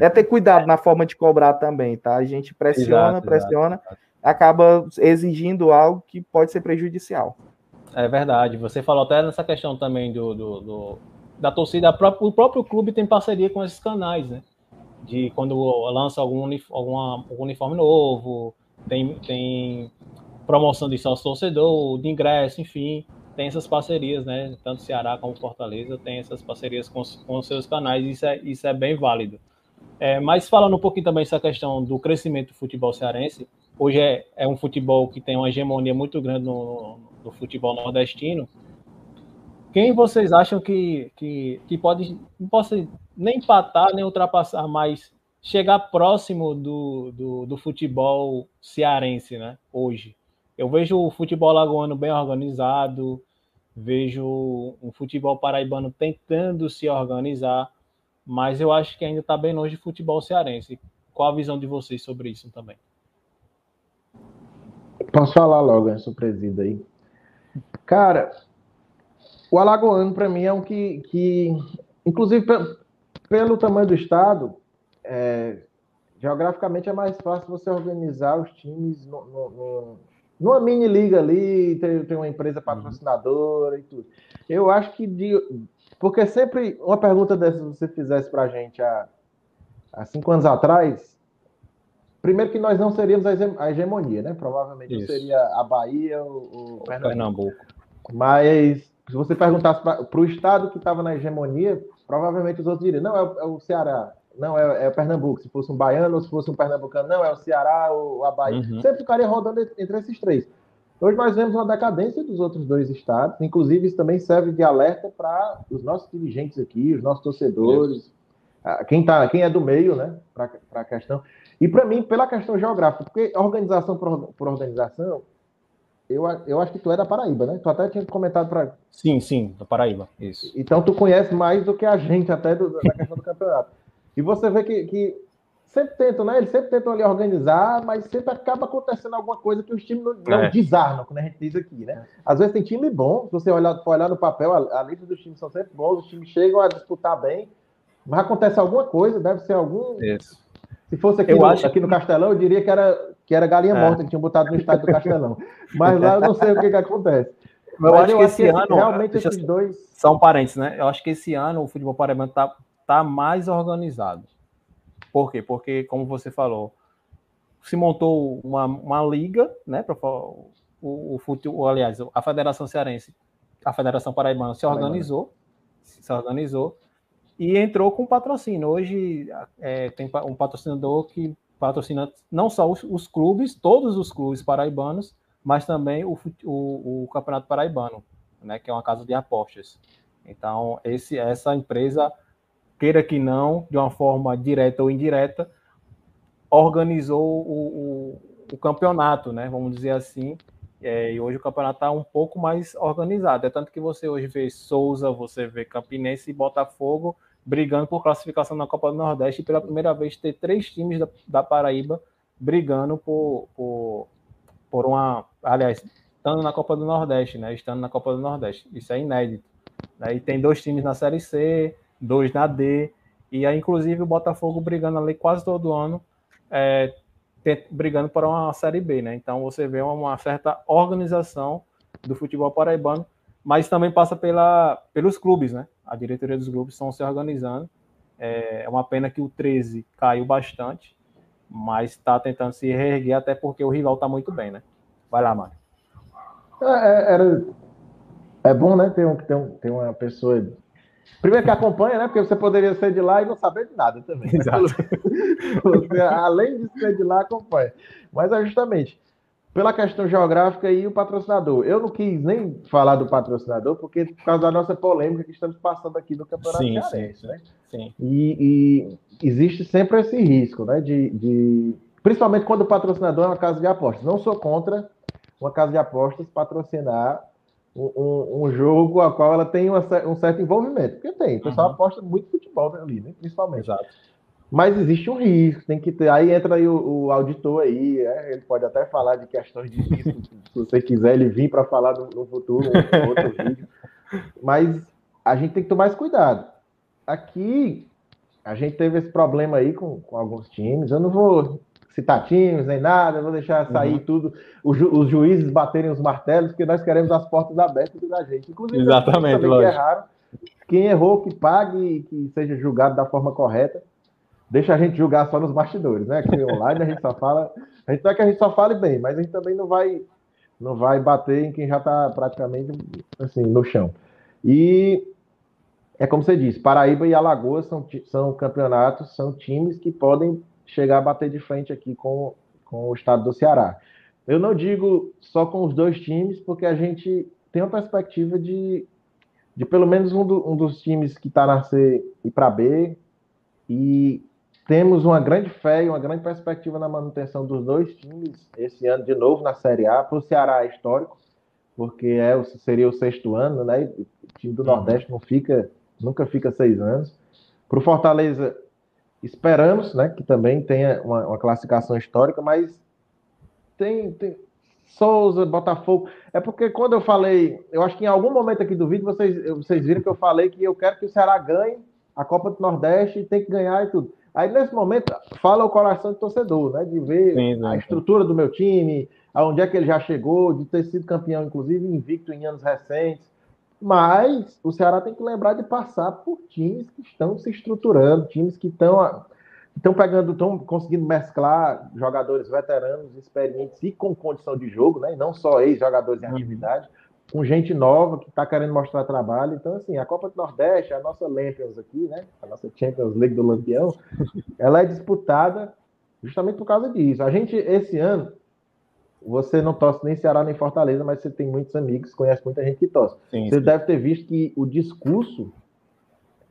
é, ter cuidado na forma de cobrar também, tá? A gente pressiona, exato, pressiona, exato. acaba exigindo algo que pode ser prejudicial. É verdade. Você falou até nessa questão também do, do, do da torcida. O próprio clube tem parceria com esses canais, né? De quando lança algum, alguma, algum uniforme novo, tem, tem promoção de sócio torcedor, de ingresso, enfim, tem essas parcerias, né? Tanto Ceará como Fortaleza tem essas parcerias com, com seus canais, isso é, isso é bem válido. É, mas falando um pouquinho também essa questão do crescimento do futebol cearense, hoje é, é um futebol que tem uma hegemonia muito grande no, no futebol nordestino, quem vocês acham que, que, que pode, não possa nem empatar, nem ultrapassar, mas chegar próximo do, do, do, futebol cearense, né? Hoje. Eu vejo o futebol lagoano bem organizado, vejo um futebol paraibano tentando se organizar, mas eu acho que ainda está bem longe de futebol cearense. Qual a visão de vocês sobre isso também? Posso falar logo, Anson Presida aí. Cara, o Alagoano, para mim, é um que, que inclusive, pelo tamanho do estado, é, geograficamente é mais fácil você organizar os times no, no, no, numa mini liga ali, tem, tem uma empresa patrocinadora e tudo. Eu acho que de, porque sempre uma pergunta dessa se você fizesse para a gente há, há cinco anos atrás, primeiro que nós não seríamos a hegemonia, né? Provavelmente seria a Bahia ou o Pernambuco. Pernambuco. Mas se você perguntasse para o estado que estava na hegemonia, provavelmente os outros diriam: não, é o, é o Ceará, não, é, é, o Pernambuco. Se fosse um baiano ou se fosse um pernambucano, não, é o Ceará ou a Bahia. Uhum. Sempre ficaria rodando entre esses três. Hoje nós vemos uma decadência dos outros dois estados, inclusive isso também serve de alerta para os nossos dirigentes aqui, os nossos torcedores, quem, tá, quem é do meio, né, para a questão. E para mim, pela questão geográfica, porque organização por, por organização, eu, eu acho que tu é da Paraíba, né? Tu até tinha comentado para. Sim, sim, da Paraíba, isso. Então tu conhece mais do que a gente até do, da questão do campeonato. E você vê que, que sempre tentam, né? Eles sempre tentam ali organizar, mas sempre acaba acontecendo alguma coisa que os times não, não é. desarmam, como a gente diz aqui, né? Às vezes tem time bom, se você olhar, for olhar no papel, a, a lista dos times são sempre bons, os times chegam a disputar bem, Mas acontece alguma coisa, deve ser algum. Isso. Se fosse aqui, no, aqui no Castelão, eu diria que era, que era galinha é. morta que tinham botado no estádio do Castelão. Mas lá eu não sei o que, que acontece. Eu acho eu que esse ano. Realmente esses dois. São parentes, né? Eu acho que esse ano o futebol paraibano está tá mais organizado. Por quê? Porque, como você falou, se montou uma, uma liga, né? Para o, o futebol, aliás, a Federação Cearense, a Federação Paraibana se organizou, se organizou e entrou com patrocínio. Hoje é, tem um patrocinador que patrocina não só os, os, clubes, todos os clubes paraibanos, mas também o, o, o, Campeonato Paraibano, né, que é uma casa de apostas. Então, esse, essa empresa, queira que não, de uma forma direta ou indireta, organizou o, o, campeonato, né? Vamos dizer assim. É, e hoje o campeonato está um pouco mais organizado. É tanto que você hoje vê Souza, você vê Campinense e Botafogo brigando por classificação na Copa do Nordeste e pela primeira vez ter três times da, da Paraíba brigando por, por, por uma. Aliás, estando na Copa do Nordeste, né? Estando na Copa do Nordeste. Isso é inédito. Né? E tem dois times na Série C, dois na D. E aí, inclusive, o Botafogo brigando ali quase todo ano é, brigando para uma Série B, né? Então você vê uma, uma, certa organização do futebol paraibano, mas também passa pela, pelos clubes, né? A diretoria dos clubes estão se organizando. É, é uma pena que o 13 caiu bastante, mas está tentando se reerguer, até porque o rival está muito bem, né? Vai lá, Mário. É, é, era, é bom, né? Ter, um, ter, um, ter uma pessoa Primeiro que acompanha, né? Porque você poderia ser de lá e não saber de nada também. Né? Exato. Você, além de ser de lá, acompanha. Mas é justamente pela questão geográfica e o patrocinador. Eu não quis nem falar do patrocinador, porque por causa da nossa polêmica que estamos passando aqui no Campeonato sim, Cearense, sim, né? Sim. E, e, existe sempre esse risco, né? De, de, principalmente quando o patrocinador é uma casa de apostas. Não sou contra uma casa de apostas patrocinar um, um, jogo a qual ela tem uma, um certo envolvimento. Porque tem, o pessoal uhum. aposta muito futebol ali, né? principalmente. Exato. Mas existe um risco, tem que ter. Aí entra aí o, o auditor aí, é, ele pode até falar de questões de risco, se você quiser ele vir para falar no, no futuro, um, outro vídeo. Mas a gente tem que tomar mais cuidado. Aqui a gente teve esse problema aí com, com alguns times. Eu não vou citar times nem nada, vou deixar sair uhum. tudo, os, ju os, juízes baterem os martelos, porque nós queremos as portas abertas da gente. Inclusive, Exatamente, que erraram. Quem errou, que pague e que seja julgado da forma correta. Deixa a gente julgar só nos bastidores, né? Que online a gente só fala. A gente não é que a gente só fale bem, mas a gente também não vai, não vai bater em quem já está praticamente assim, no chão. E é como você disse, Paraíba e Alagoas são, são campeonatos, são times que podem chegar a bater de frente aqui com, com o estado do Ceará. Eu não digo só com os dois times, porque a gente tem uma perspectiva de, de pelo menos um, do, um dos times que está na C ir para B, e temos uma grande fé e uma grande perspectiva na manutenção dos dois times esse ano de novo na Série A. Para o Ceará é histórico, porque é, seria o sexto ano, né? O time do uhum. Nordeste não fica, nunca fica seis anos. Para o Fortaleza Esperamos né, que também tenha uma, uma classificação histórica, mas tem, tem Souza, Botafogo. É porque quando eu falei, eu acho que em algum momento aqui do vídeo vocês, vocês viram que eu falei que eu quero que o Ceará ganhe a Copa do Nordeste e tem que ganhar e tudo. Aí nesse momento fala o coração do torcedor, né? De ver sim, sim, a estrutura do meu time, aonde é que ele já chegou, de ter sido campeão, inclusive invicto em anos recentes. Mas o Ceará tem que lembrar de passar por times que estão se estruturando, times que estão estão pegando, estão conseguindo mesclar jogadores veteranos, experientes e com condição de jogo, né? E não só ex-jogadores em uhum. Com gente nova que está querendo mostrar trabalho. Então, assim, a Copa do Nordeste, a nossa Champions aqui, né? A nossa Champions League do Lampião, ela é disputada justamente por causa disso. A gente, esse ano, você não torce nem Ceará nem Fortaleza, mas você tem muitos amigos, conhece muita gente que torce. Sim, você sim. deve ter visto que o discurso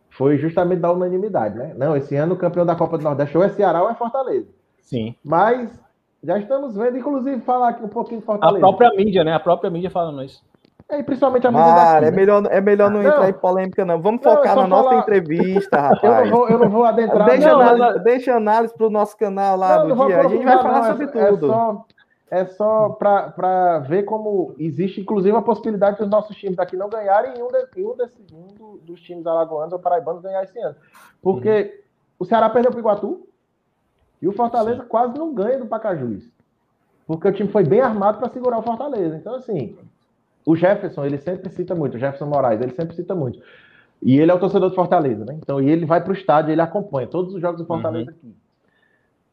foi justamente da unanimidade, né? Não, esse ano o campeão da Copa do Nordeste ou é Ceará ou é Fortaleza. Sim. Mas já estamos vendo, inclusive, falar aqui um pouquinho de Fortaleza. A própria mídia, né? A própria mídia falando isso. É, e principalmente a mídia Cara, é melhor, é melhor não, não, entrar em polêmica, não. Vamos não, focar na falar... nossa entrevista, rapaz. eu, não vou, eu não vou adentrar. Deixa, não, análise, deixa análise pro nosso canal lá do dia. A gente vai falar sobre tudo. É só é só para ver como existe, inclusive, a possibilidade dos nossos times daqui não ganharem e um, de, um, desse, um do, dos times alagoanos ou paraibanos ganhar esse ano. Porque uhum. o Ceará perdeu para o Iguatu e o Fortaleza Sim. quase não ganha do Pacajus. Porque o time foi bem armado para segurar o Fortaleza. Então, assim, o Jefferson, ele sempre cita muito, o Jefferson Moraes, ele sempre cita muito. E ele é o torcedor do Fortaleza, né? Então, e ele vai para o estádio, ele acompanha todos os jogos do Fortaleza uhum. aqui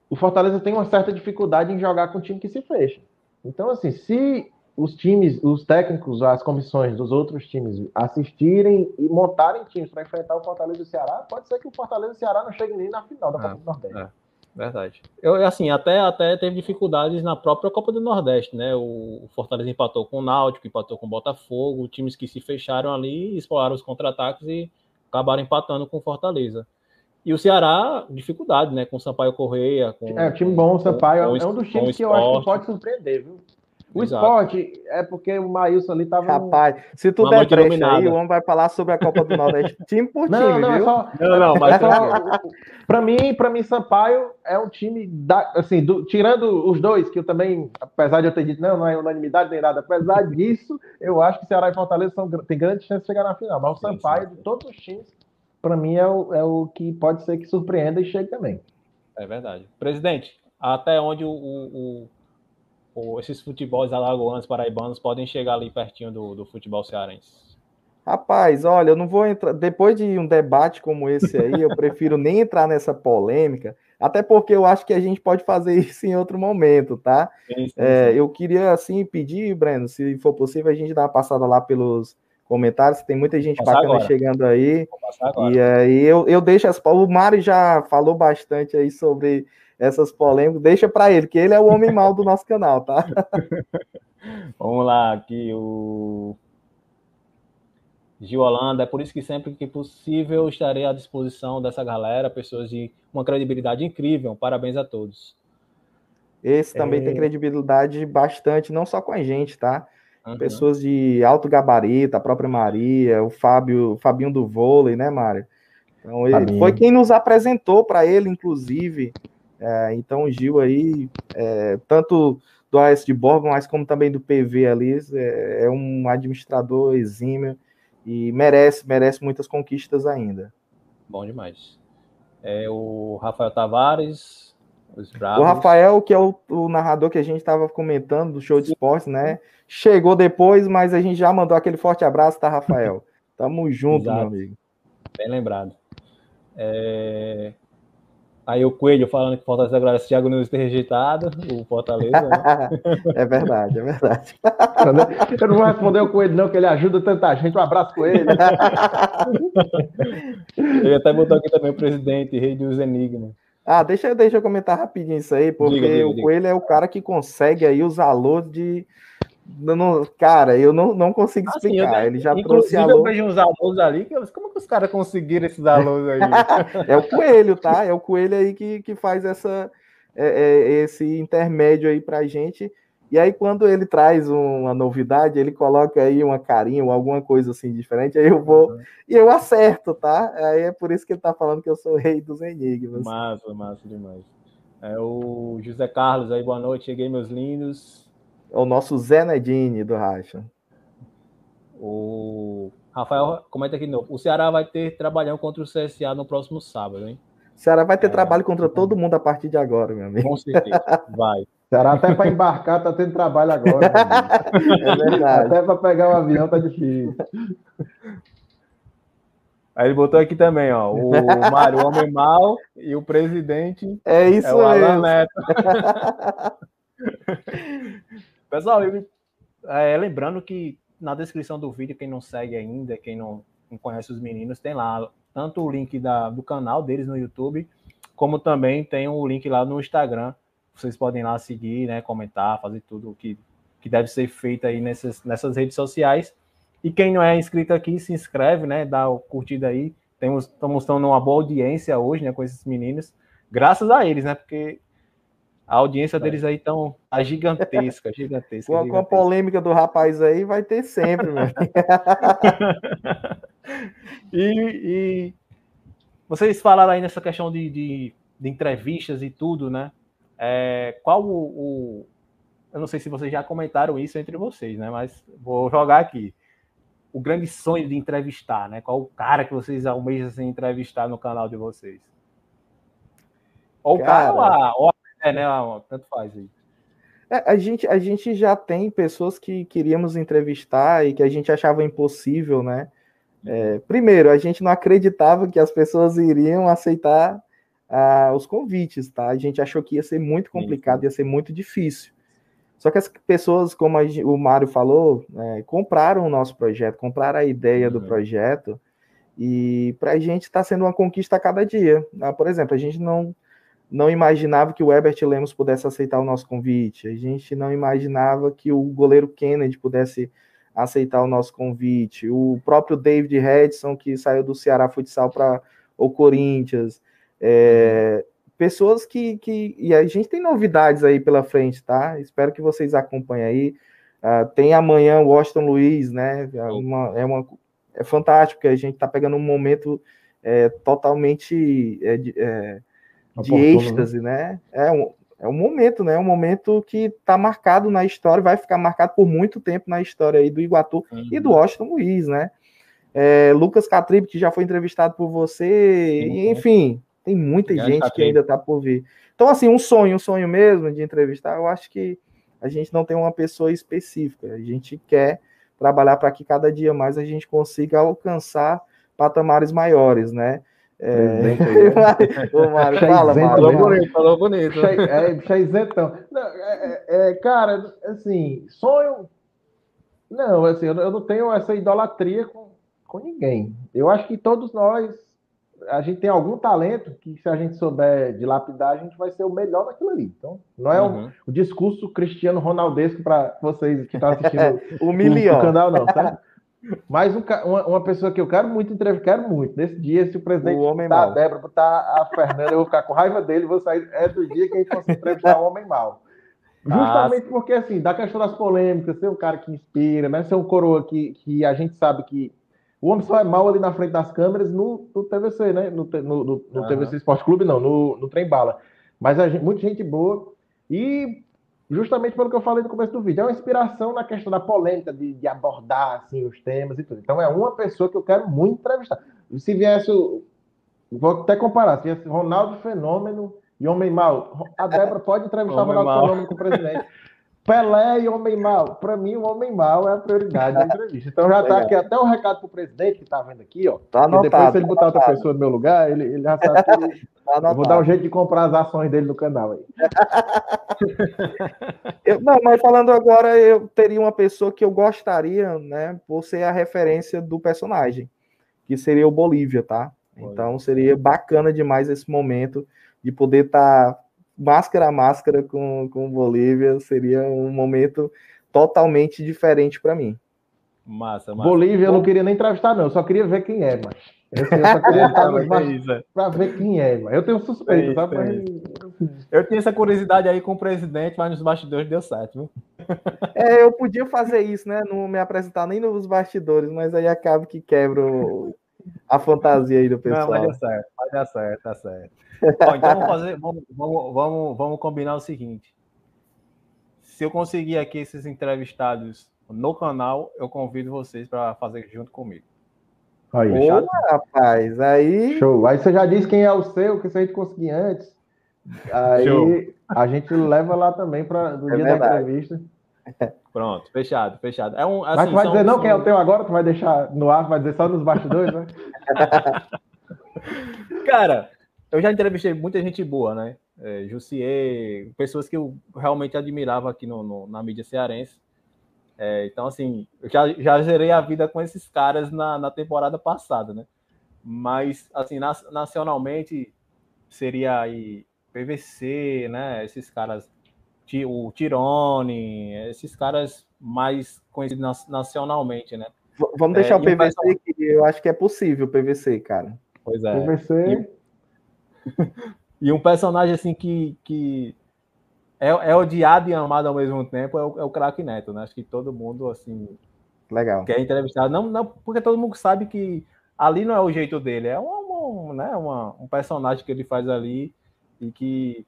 o Fortaleza tem uma certa dificuldade em jogar com um time que se fecha. Então, assim, se os times, os técnicos, as comissões dos outros times assistirem e montarem times para enfrentar o Fortaleza e o Ceará, pode ser que o Fortaleza e o Ceará não cheguem nem na final da Copa é, do Nordeste. É, verdade. Eu, assim, até, até teve dificuldades na própria Copa do Nordeste, né? O Fortaleza empatou com o Náutico, empatou com o Botafogo, times que se fecharam ali, exploraram os contra-ataques e acabaram empatando com o Fortaleza. E o Ceará, dificuldade, né? Com o Sampaio Correia. Com, é, um time bom, o Sampaio com, é um dos times que eu acho que pode surpreender, viu? O Exato. esporte é porque o Maílson ali tava. Rapaz, se tu der brecha aí, o homem vai falar sobre a Copa do Nordeste time por não, time, não, é viu? É só... Não, não, mas. É só... pra mim, para mim, Sampaio é um time. Da... Assim, do... tirando os dois, que eu também, apesar de eu ter dito, não, não é unanimidade nem nada, apesar disso, eu acho que Ceará e Fortaleza são... tem grande chance de chegar na final. Mas o Sampaio, de todos os times, para mim é o, é o que pode ser que surpreenda e chegue também. É verdade. Presidente, até onde o, o, o esses futebols alagoanos, paraibanos podem chegar ali pertinho do, do futebol cearense? Rapaz, olha, eu não vou entrar. Depois de um debate como esse aí, eu prefiro nem entrar nessa polêmica, até porque eu acho que a gente pode fazer isso em outro momento, tá? Sim, sim, é, sim. Eu queria, assim, pedir, Breno, se for possível, a gente dar uma passada lá pelos comentários, tem muita gente bacana agora. chegando aí. E aí eu, eu deixo as. O Mário já falou bastante aí sobre essas polêmicas. Deixa para ele, que ele é o homem mal do nosso canal, tá? Vamos lá, aqui o Gil Holanda, é por isso que sempre que possível estarei à disposição dessa galera, pessoas de uma credibilidade incrível. Parabéns a todos. Esse também é... tem credibilidade bastante, não só com a gente, tá? Uhum. Pessoas de alto gabarito, a própria Maria, o Fábio, o Fabinho do vôlei, né, Mário? Então, ele, foi quem nos apresentou para ele, inclusive. É, então, o Gil aí, é, tanto do AS de Borba, mas como também do PV ali, é, é, um administrador exímio e merece, merece muitas conquistas ainda. Bom demais. É o Rafael Tavares, o Rafael, que é o, o, narrador que a gente estava comentando do show de esportes, né? Chegou depois, mas a gente já mandou aquele forte abraço, tá, Rafael? Tamo junto, Exato. meu amigo. Bem lembrado. É... Aí o Coelho falando que o Fortaleza agora se Thiago Nunes ter rejeitado o Fortaleza. Né? é verdade, é verdade. Eu não vou responder o Coelho, não, que ele ajuda tanta gente. Um abraço, Coelho. ele até botou aqui também o presidente, rei dos enigmas. Ah, deixa, deixa eu comentar rapidinho isso aí, porque diga, diga, o Coelho é o cara que consegue aí os alôs de. Não, cara, eu não, não consigo explicar. Assim, Ele já trouxe alô. Eu vejo uns alôs ali, que como que os caras conseguiram esses alôs aí? é o Coelho, tá? É o Coelho aí que, que faz essa, é, é, esse intermédio aí pra gente. E aí, quando ele traz uma novidade, ele coloca aí uma carinha ou alguma coisa assim diferente, aí eu vou uhum. e eu acerto, tá? Aí é por isso que ele tá falando que eu sou rei dos enigmas. Massa, massa demais. É o José Carlos aí, boa noite, cheguei, meus lindos. É o nosso Zé Nedini do Racha. O Rafael comenta aqui de novo. O Ceará vai ter trabalhão contra o CSA no próximo sábado, hein? O Ceará vai ter é, trabalho contra todo mundo a partir de agora, meu amigo. Com certeza, vai. Será até para embarcar tá tendo trabalho agora. é verdade. Até para pegar o um avião tá difícil. Aí ele botou aqui também, ó, o Mário, o homem mal e o presidente é isso é o Alan Neto. Pessoal, eu, é, lembrando que na descrição do vídeo, quem não segue ainda, quem não, não conhece os meninos, tem lá tanto o link da, do canal deles no YouTube, como também tem o link lá no Instagram, vocês podem lá seguir, né, comentar, fazer tudo o que, que deve ser feito aí nessas, nessas redes sociais. E quem não é inscrito aqui, se inscreve, né, dá o curtida aí. Temos, estamos uma boa audiência hoje, né, com esses meninos, graças a eles, né, porque a audiência deles aí tão tá gigantesca, gigantesca. Com, com a polêmica do rapaz aí, vai ter sempre, né? e, e, vocês falaram aí nessa questão de, de, de entrevistas e tudo, né? É, qual o, o, eu não sei se vocês já comentaram isso entre vocês, né? Mas vou jogar aqui. O grande sonho de entrevistar, né? Qual o cara que vocês almejam assim, entrevistar no canal de vocês? Ou o cara, ou a, ou a é, né? Tanto faz aí. É, a, gente, a gente já tem pessoas que queríamos entrevistar e que a gente achava impossível, né? É, primeiro, a gente não acreditava que as pessoas iriam aceitar ah, os convites, tá? A gente achou que ia ser muito complicado, ia ser muito difícil. Só que as pessoas, como o Mário falou, é, compraram o nosso projeto, compraram a ideia uhum. do projeto, e para a gente está sendo uma conquista a cada dia. Ah, por exemplo, a gente não, não imaginava que o Herbert Lemos pudesse aceitar o nosso convite, a gente não imaginava que o goleiro Kennedy pudesse aceitar o nosso convite, o próprio David Redson, que saiu do Ceará Futsal para o Corinthians. É, pessoas que, que. E a gente tem novidades aí pela frente, tá? Espero que vocês acompanhem aí. Uh, tem amanhã o Washington Luiz, né? É, uma, é, uma, é fantástico, que a gente tá pegando um momento é, totalmente é, de, êxtase, né? É um, é um momento, né? É um momento que tá marcado na história, vai ficar marcado por muito tempo na história aí do Iguatu uhum. e do Washington Luiz, né? É, Lucas Catribe, que já foi entrevistado por você, uhum. enfim, tem muita gente que ainda está por vir. Então, assim, um sonho, um sonho mesmo de entrevistar, eu acho que a gente não tem uma pessoa específica. A gente quer trabalhar para que cada dia mais a gente consiga alcançar patamares maiores, né? É... Ô, Mário, fala, Mário. Falou bonito, falou bonito. É, é isentão. Não, é, é, é, cara, assim, sonho. Não, assim, eu não tenho essa idolatria com, com ninguém. Eu acho que todos nós a gente tem algum talento que, se a gente souber dilapidar, a gente vai ser o melhor naquilo ali. Então, não é uhum. um, o discurso cristiano ronaldesco para vocês que estão assistindo o, o, canal, não, tá? Mas um, uma, uma, pessoa que eu quero muito entrevistar, quero muito. Nesse dia, se o presidente o botar a Débora, botar a Fernanda, eu vou ficar com raiva dele, vou sair. É do dia que a gente fosse entrevistar o homem mal. Justamente porque, assim, da questão das polêmicas, ser um cara que inspira, né? Ser um coroa que, que a gente sabe que o homem só é mal ali na frente das câmeras no, no TVC, né? No, no, no, no uhum. TVC Esporte Clube, não, no, no Trem Bala. Mas a gente, muita gente boa. E justamente pelo que eu falei no começo do vídeo, é uma inspiração na questão da polêmica, de, de abordar assim, os temas e tudo. Então é uma pessoa que eu quero muito entrevistar. Se viesse o. Vou até comparar, se viesse Ronaldo Fenômeno e Homem Mal, a Débora pode entrevistar o Ronaldo Fenômeno com o presidente. Pelé e Homem Mal. Para mim, o Homem Mal é a prioridade da entrevista. Então já está aqui até o um recado para o presidente que está vendo aqui, ó. Tá anotado, depois, se ele botar outra pessoa no meu lugar, ele, ele já sabe que tá vou dar um jeito de comprar as ações dele no canal aí. eu, não, mas falando agora, eu teria uma pessoa que eu gostaria, né, por ser a referência do personagem, que seria o Bolívia, tá? Então seria bacana demais esse momento de poder estar tá máscara a máscara com, com Bolívia seria um momento totalmente diferente para mim. Massa, massa. Bolívia eu não queria nem entrevistar, não, eu só queria ver quem é, mas. Eu só queria estar para ver quem é, mas. Eu tenho suspeito, tá? Mas... Eu tinha essa curiosidade aí com o presidente, mas nos bastidores deu certo, viu? É, eu podia fazer isso, né? Não me apresentar nem nos bastidores, mas aí acaba que quebra a fantasia aí do pessoal. Não, vai dar certo, vai dar certo, tá certo. Bom, então vamos fazer, vamos, vamos, vamos, vamos combinar o seguinte. Se eu conseguir aqui esses entrevistados no canal, eu convido vocês para fazer junto comigo. Aí, Boa, rapaz, aí. Show. Aí você já disse quem é o seu, que se a gente conseguir antes. Aí Show. a gente leva lá também para no é dia verdade. da entrevista. Pronto, fechado, fechado. É um, assim, Mas tu vai são, dizer não são... quem é o teu agora, tu vai deixar no ar, vai dizer só nos bastidores, né? Cara, eu já entrevistei muita gente boa, né? É, Jussier, pessoas que eu realmente admirava aqui no, no na mídia cearense. É, então, assim, eu já, já gerei a vida com esses caras na, na temporada passada, né? Mas, assim, nacionalmente, seria aí PVC, né? Esses caras, o Tirone, esses caras mais conhecidos nacionalmente, né? Vamos deixar é, o PVC, que eu acho que é possível, PVC, cara. Pois é. PVC. e um personagem assim que, que é, é odiado e amado ao mesmo tempo é o, é o craque Neto, né? Acho que todo mundo assim legal quer entrevistar, não, não porque todo mundo sabe que ali não é o jeito dele, é um, um né, uma, um personagem que ele faz ali e que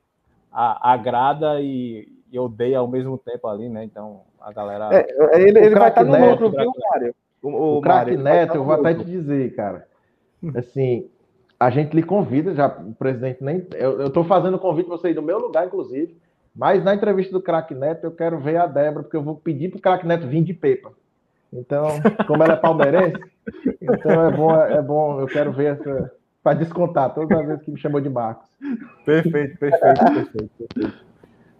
a, agrada e, e odeia ao mesmo tempo ali, né? Então a galera. É, ele, ele vai estar no lucro, viu, Mário? O, o, o craque Neto, eu vou até te dizer, cara. Assim, a gente lhe convida, já o presidente nem. Eu estou fazendo o convite para você ir no meu lugar, inclusive. Mas na entrevista do craque Neto, eu quero ver a Débora, porque eu vou pedir para o craque Neto vir de Pepa. Então, como ela é palmeirense, então é bom, é bom, eu quero ver essa. Para descontar todas as vezes que me chamou de Marcos. Perfeito, perfeito, perfeito. perfeito.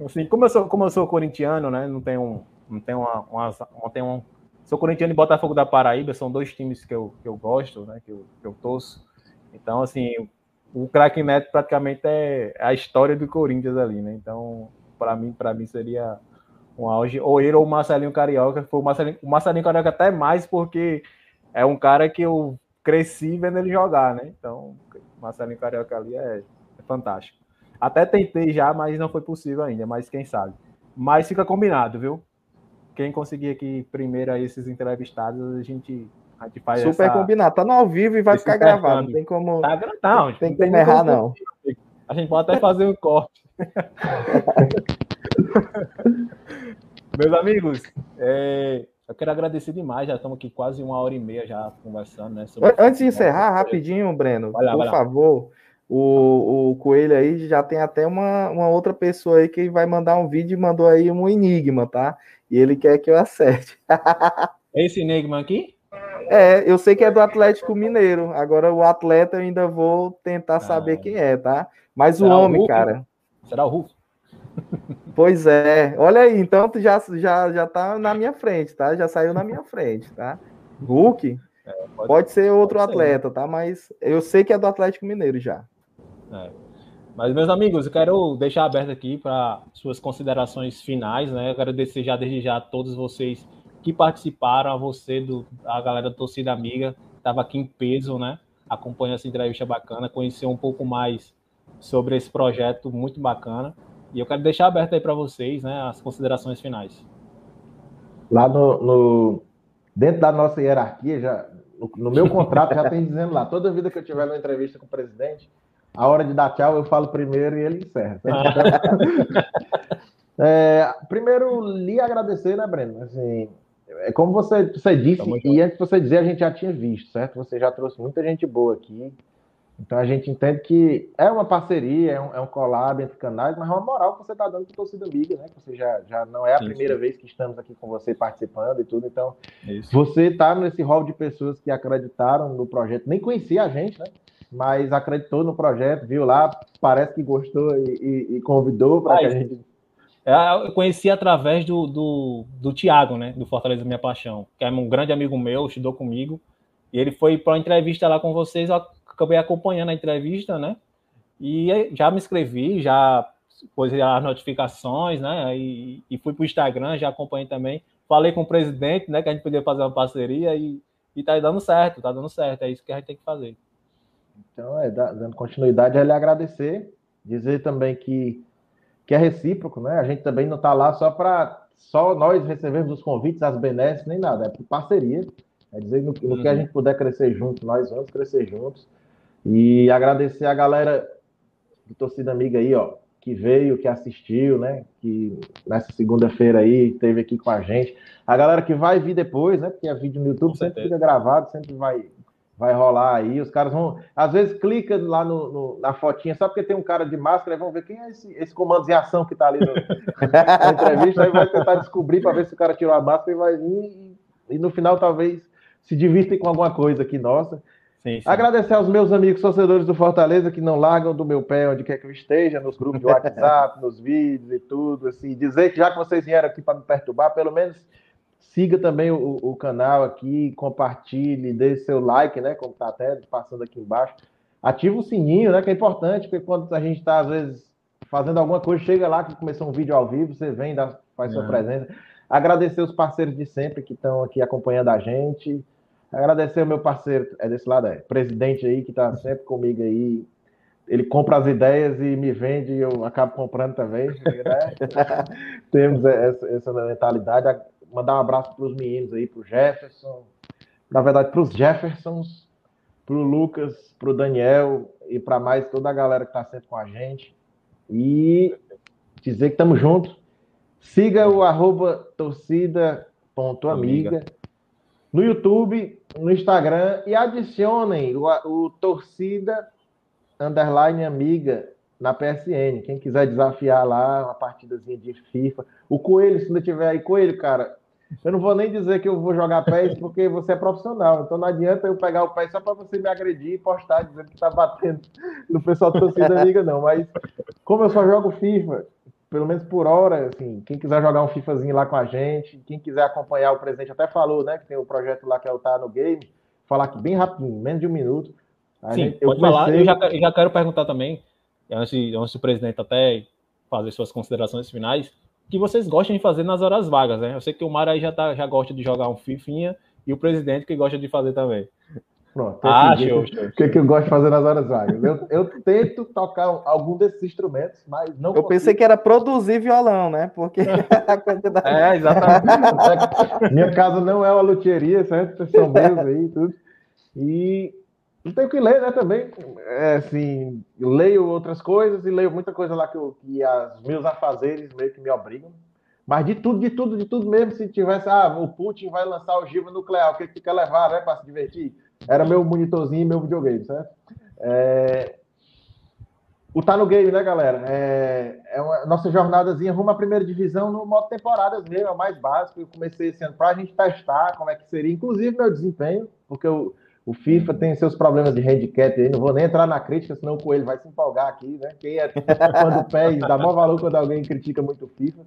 Assim, como eu sou, como eu sou corintiano, né? Não tenho, não tenho uma, uma, não tenho um, sou corintiano e Botafogo da Paraíba, são dois times que eu, que eu gosto, né? Que eu, que eu torço. Então, assim, o craque Neto praticamente é a história do Corinthians ali, né? Então, para mim, para mim seria um auge. Ou ele ou o Marcelinho Carioca. Foi o Marcelinho, o Marcelinho Carioca até mais, porque é um cara que eu cresci vendo ele jogar, né? Então, o Marcelinho Carioca ali é, é fantástico. Até tentei já, mas não foi possível ainda, mas quem sabe. Mas fica combinado, viu? Quem conseguir aqui primeiro esses entrevistados, a gente a gente faz Super essa... combinado. Tá no ao vivo e vai ficar gravado. Não tem como. Tá, não, tem, tem como errar, não. A gente pode até fazer um corte. Meus amigos, é, eu quero agradecer demais. Já estamos aqui quase uma hora e meia já conversando, né? Antes de encerrar, rapidinho, Breno, lá, por favor. O, o Coelho aí já tem até uma, uma outra pessoa aí que vai mandar um vídeo e mandou aí um enigma, tá? E ele quer que eu acerte. Esse enigma aqui? É, eu sei que é do Atlético Mineiro. Agora o atleta eu ainda vou tentar ah, saber quem é, tá? Mas o homem, o cara. Será o Hulk? Pois é. Olha aí, então tu já, já, já tá na minha frente, tá? Já saiu na minha frente, tá? Hulk é, pode, pode, ser outro pode atleta, ser. tá? Mas eu sei que é do Atlético Mineiro já. É. Mas, meus amigos, eu quero deixar aberto aqui para suas considerações finais, né? Eu quero agradecer já desde já a todos vocês que participaram, a você, do, a galera da torcida amiga, estava aqui em peso, né? Acompanhando essa entrevista bacana, conhecer um pouco mais sobre esse projeto muito bacana. E eu quero deixar aberto aí para vocês, né, as considerações finais. Lá no, no, dentro da nossa hierarquia, já no, no meu contrato já tem dizendo lá, toda vida que eu tiver uma entrevista com o presidente, a hora de dar tchau eu falo primeiro e ele encerra. é, primeiro, lhe agradecer, né, Breno? Assim, é como você, você disse, e antes de você dizer, a gente já tinha visto, certo? Você já trouxe muita gente boa aqui. Então a gente entende que é uma parceria, é um, é um collab entre canais, mas é uma moral que você está dando para torcida amiga, né? Que você já, já não é a primeira vez que estamos aqui com você participando e tudo. Então, Isso. você está nesse rol de pessoas que acreditaram no projeto, nem conhecia a gente, né? Mas acreditou no projeto, viu lá, parece que gostou e, e, e convidou para que a gente eu conheci através do, do, do Tiago, né? Do Fortaleza Minha Paixão, que é um grande amigo meu, estudou comigo. E ele foi para uma entrevista lá com vocês, eu acabei acompanhando a entrevista, né? E já me inscrevi, já pus as notificações, né? E, e fui para o Instagram, já acompanhei também. Falei com o presidente, né? Que a gente podia fazer uma parceria e, e tá dando certo, tá dando certo. É isso que a gente tem que fazer. Então, é, dando continuidade, é lhe agradecer, dizer também que que é recíproco, né? A gente também não está lá só para só nós recebemos os convites, as benesses, nem nada, é por parceria. É dizer, no, no uhum. que a uhum. gente puder crescer junto, nós vamos crescer juntos. E agradecer a galera do Torcida Amiga aí, ó, que veio, que assistiu, né? Que nessa segunda-feira aí teve aqui com a gente. A galera que vai vir depois, né? Porque é vídeo no YouTube, sempre fica gravado, sempre vai vai rolar aí. Os caras vão, às vezes, clica lá no, no, na fotinha só porque tem um cara de máscara e vão ver quem é esse, esse comando de ação que tá ali no, na entrevista. Aí vai tentar descobrir para ver se o cara tirou a máscara e vai. E, e no final, talvez se divirtem com alguma coisa aqui nossa. Sim, sim. Agradecer aos meus amigos torcedores do Fortaleza que não largam do meu pé onde quer que eu esteja, nos grupos de WhatsApp, nos vídeos e tudo. Assim, dizer que já que vocês vieram aqui para me perturbar, pelo menos Siga também o, o canal aqui, compartilhe, dê seu like, né? Como está até passando aqui embaixo. Ativa o sininho, né? Que é importante, porque quando a gente está, às vezes, fazendo alguma coisa, chega lá que começou um vídeo ao vivo, você vem, dá, faz sua é. presença. Agradecer os parceiros de sempre que estão aqui acompanhando a gente. Agradecer o meu parceiro, é desse lado, é, presidente aí, que está sempre comigo aí. Ele compra as ideias e me vende e eu acabo comprando também. Né? Temos essa, essa mentalidade mandar um abraço para os meninos aí, para o Jefferson, na verdade, para os Jeffersons, para o Lucas, para o Daniel e para mais toda a galera que está sempre com a gente. E dizer que estamos juntos. Siga o arroba torcida.amiga no YouTube, no Instagram e adicionem o, o torcida underline amiga na PSN. Quem quiser desafiar lá, uma partidazinha de FIFA. O Coelho, se ainda tiver aí, Coelho, cara, eu não vou nem dizer que eu vou jogar PES porque você é profissional. Então não adianta eu pegar o PES só para você me agredir e postar dizendo que tá batendo no pessoal da torcida amiga, não. Mas como eu só jogo FIFA, pelo menos por hora, assim, quem quiser jogar um FIFAzinho lá com a gente, quem quiser acompanhar o presidente, até falou, né, que tem o um projeto lá que é o Tá no Game, falar aqui bem rapidinho, menos de um minuto. Sim, gente, pode comecei... falar. Eu já, eu já quero perguntar também, antes, antes do presidente até fazer suas considerações finais, que vocês gostam de fazer nas horas vagas, né? Eu sei que o Mara aí já, tá, já gosta de jogar um fifinha e o presidente que gosta de fazer também. Pronto. Ah, show, show. O que, que eu gosto de fazer nas horas vagas? Eu, eu tento tocar algum desses instrumentos, mas não. Eu consigo. pensei que era produzir violão, né? Porque a quantidade. É, exatamente. Minha casa não é uma luthieria, certo? São meus aí e tudo. E não tenho que ler, né? Também. É, assim, leio outras coisas e leio muita coisa lá que, eu, que as meus afazeres meio que me obrigam. Mas de tudo, de tudo, de tudo mesmo, se tivesse, ah, o Putin vai lançar o ogiva nuclear, o que, que quer levar, né, para se divertir? Era meu monitorzinho e meu videogame, certo? É... O Tá no Game, né, galera? É, é uma nossa jornadazinha rumo à primeira divisão no modo temporadas mesmo, é o mais básico. Eu comecei esse ano para a gente testar como é que seria, inclusive meu desempenho, porque o, o FIFA tem seus problemas de handicap aí, não vou nem entrar na crítica, senão o Coelho vai se empolgar aqui, né? Quem é fã do PES dá maior valor quando alguém critica muito o FIFA.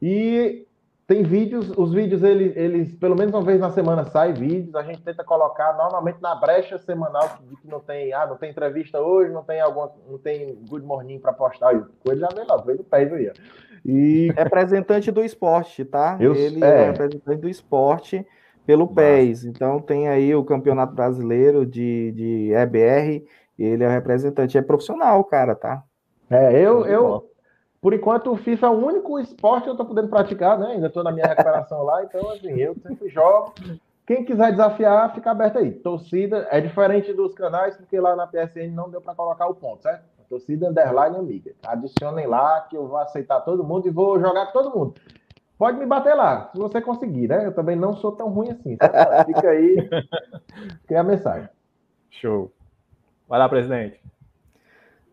E tem vídeos, os vídeos, eles, eles, pelo menos uma vez na semana sai vídeos, a gente tenta colocar normalmente na brecha semanal de que não tem, ah, não tem entrevista hoje, não tem alguma, não tem good morning para postar, o Coelho já veio lá, veio do pé aí. E... Representante do esporte, tá? Eu, Ele é. é representante do esporte pelo Nossa. PES, então tem aí o Campeonato Brasileiro de, de EBR, ele é representante, é profissional, cara, tá? É, eu, eu, por enquanto, o FIFA é o único esporte que eu estou podendo praticar, né? Ainda estou na minha recuperação lá, então, assim, eu sempre jogo. Quem quiser desafiar, fica aberto aí. Torcida é diferente dos canais, porque lá na PSN não deu para colocar o ponto, certo? Torcida underline amiga. Adicionem lá que eu vou aceitar todo mundo e vou jogar com todo mundo. Pode me bater lá, se você conseguir, né? Eu também não sou tão ruim assim. Fica aí, fica a mensagem. Show. Vai lá, presidente.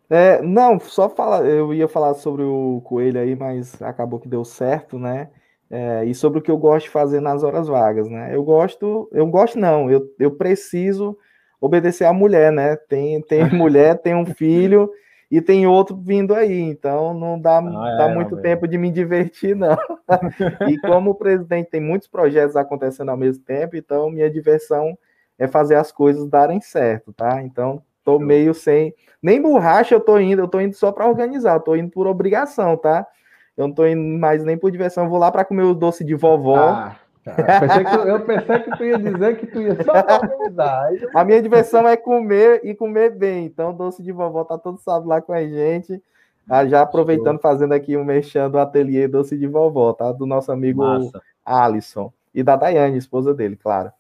É, não, só falar, eu ia falar sobre o coelho aí, mas acabou que deu certo, né? É, e sobre o que eu gosto de fazer nas horas vagas, né? Eu gosto, eu gosto não, eu, eu preciso obedecer à mulher, né? Tem, tem mulher, tem um filho e tem outro vindo aí, então não dá, ah, dá é, muito tempo de me divertir, não. e como o presidente tem muitos projetos acontecendo ao mesmo tempo, então minha diversão é fazer as coisas darem certo, tá? Então Tô meio sem. Nem borracha eu tô indo, eu tô indo só para organizar, eu tô indo por obrigação, tá? Eu não tô indo mais nem por diversão, eu vou lá para comer o doce de vovó. Ah, tá. eu, pensei que, eu pensei que tu ia dizer que tu ia só organizar. A minha diversão é comer e comer bem. Então, doce de vovó tá todo sábado lá com a gente. Ah, já aproveitando, fazendo aqui um mexendo do ateliê doce de vovó, tá? Do nosso amigo Massa. Alisson. E da Daiane, esposa dele, claro.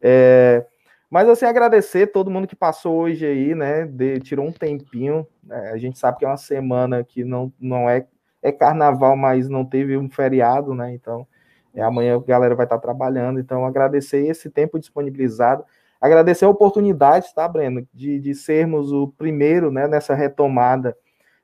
É, mas assim, agradecer todo mundo que passou hoje aí, né? De, tirou um tempinho. É, a gente sabe que é uma semana que não, não é, é carnaval, mas não teve um feriado, né? Então, é, amanhã a galera vai estar trabalhando. Então, agradecer esse tempo disponibilizado. Agradecer a oportunidade, tá, Breno? De, de sermos o primeiro né, nessa retomada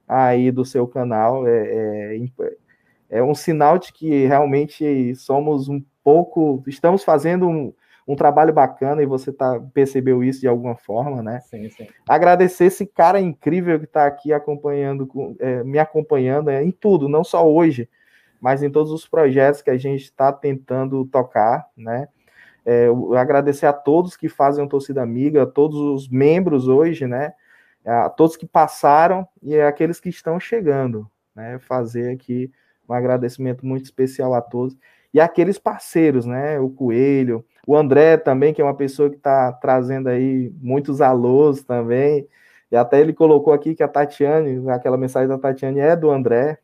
aí do seu canal. É, é, é um sinal de que realmente somos um pouco. Estamos fazendo um um trabalho bacana e você tá, percebeu isso de alguma forma, né? Sim, sim. Agradecer esse cara incrível que está aqui acompanhando, é, me acompanhando é, em tudo, não só hoje, mas em todos os projetos que a gente está tentando tocar, né? É, agradecer a todos que fazem o Torcida Amiga, a todos os membros hoje, né? A todos que passaram e aqueles que estão chegando, né? Fazer aqui um agradecimento muito especial a todos. E aqueles parceiros, né? O Coelho, o André também, que é uma pessoa que está trazendo aí muitos alôs também. E até ele colocou aqui que a Tatiane, aquela mensagem da Tatiane é do André.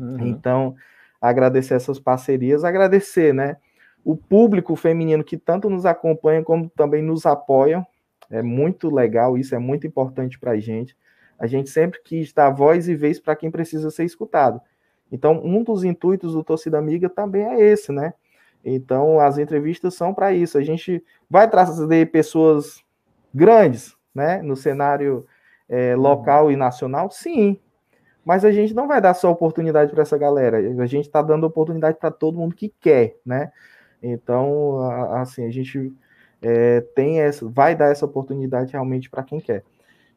Uhum. Então, agradecer essas parcerias, agradecer, né? O público feminino que tanto nos acompanha como também nos apoia. É muito legal, isso é muito importante para a gente. A gente sempre quis dar voz e vez para quem precisa ser escutado. Então, um dos intuitos do Torcida Amiga também é esse, né? Então, as entrevistas são para isso. A gente vai trazer pessoas grandes, né, no cenário é, local e nacional, sim. Mas a gente não vai dar só oportunidade para essa galera. A gente está dando oportunidade para todo mundo que quer, né? Então, assim, a gente é, tem essa, vai dar essa oportunidade realmente para quem quer.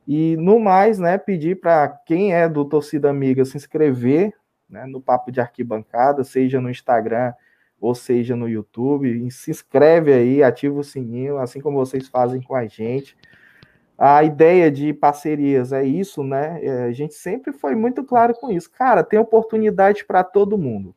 E no mais, né, pedir para quem é do Torcida Amiga se inscrever né, no Papo de Arquibancada, seja no Instagram ou seja no YouTube. se inscreve aí, ativa o sininho, assim como vocês fazem com a gente. A ideia de parcerias é isso, né? É, a gente sempre foi muito claro com isso. Cara, tem oportunidade para todo mundo,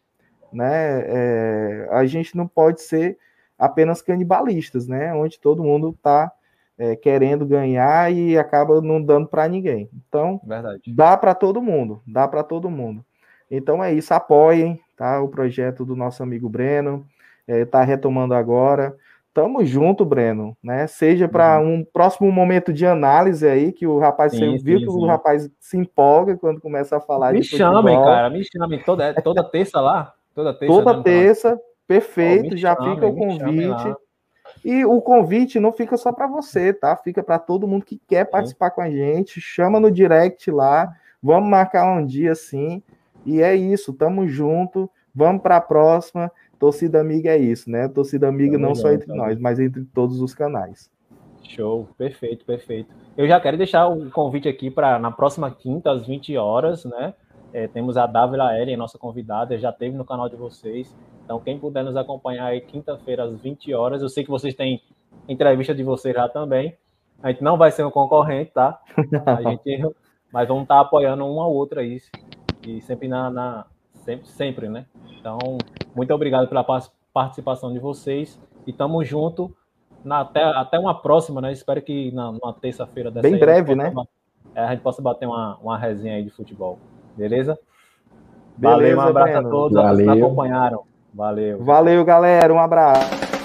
né? É, a gente não pode ser apenas canibalistas, né? Onde todo mundo está é, querendo ganhar e acaba não dando para ninguém. Então, Verdade. dá para todo mundo, dá para todo mundo. Então é isso, apoiem, tá? O projeto do nosso amigo Breno, está é, retomando agora. Tamo junto, Breno, né? Seja para uhum. um próximo momento de análise aí, que o rapaz sim, você sim, viu que sim. o rapaz se empolga quando começa a falar me de chamem, cara, me chamem toda, toda terça lá, toda terça. Toda terça, perfeito, oh, já chame, fica o convite. E o convite não fica só para você, tá? Fica para todo mundo que quer participar com a gente. Chama no direct lá. Vamos marcar um dia assim. E é isso, tamo junto. Vamos para a próxima. Torcida amiga é isso, né? Torcida amiga não só entre nós, mas entre todos os canais. Show, perfeito, perfeito. Eu já quero deixar o convite aqui para na próxima quinta, às 20 horas, né? É, temos a Dávila Ellen, nossa convidada, já teve no canal de vocês. Então, quem puder nos acompanhar aí quinta-feira às 20 horas, eu sei que vocês têm entrevista de vocês já também. A gente não vai ser um concorrente, tá? A gente, mas vamos estar apoiando um ao outro aí. E sempre na, na sempre, sempre, né? Então, muito obrigado pela participação de vocês e tamo junto. Na, até, até uma próxima, né? Espero que na, numa terça-feira dessa. Bem breve, né? é, a gente possa bater uma, uma resenha aí de futebol. Beleza? Beleza, Valeu, um abraço Breno. a todos Valeu. que acompanharam. Valeu. Valeu, galera. Um abraço.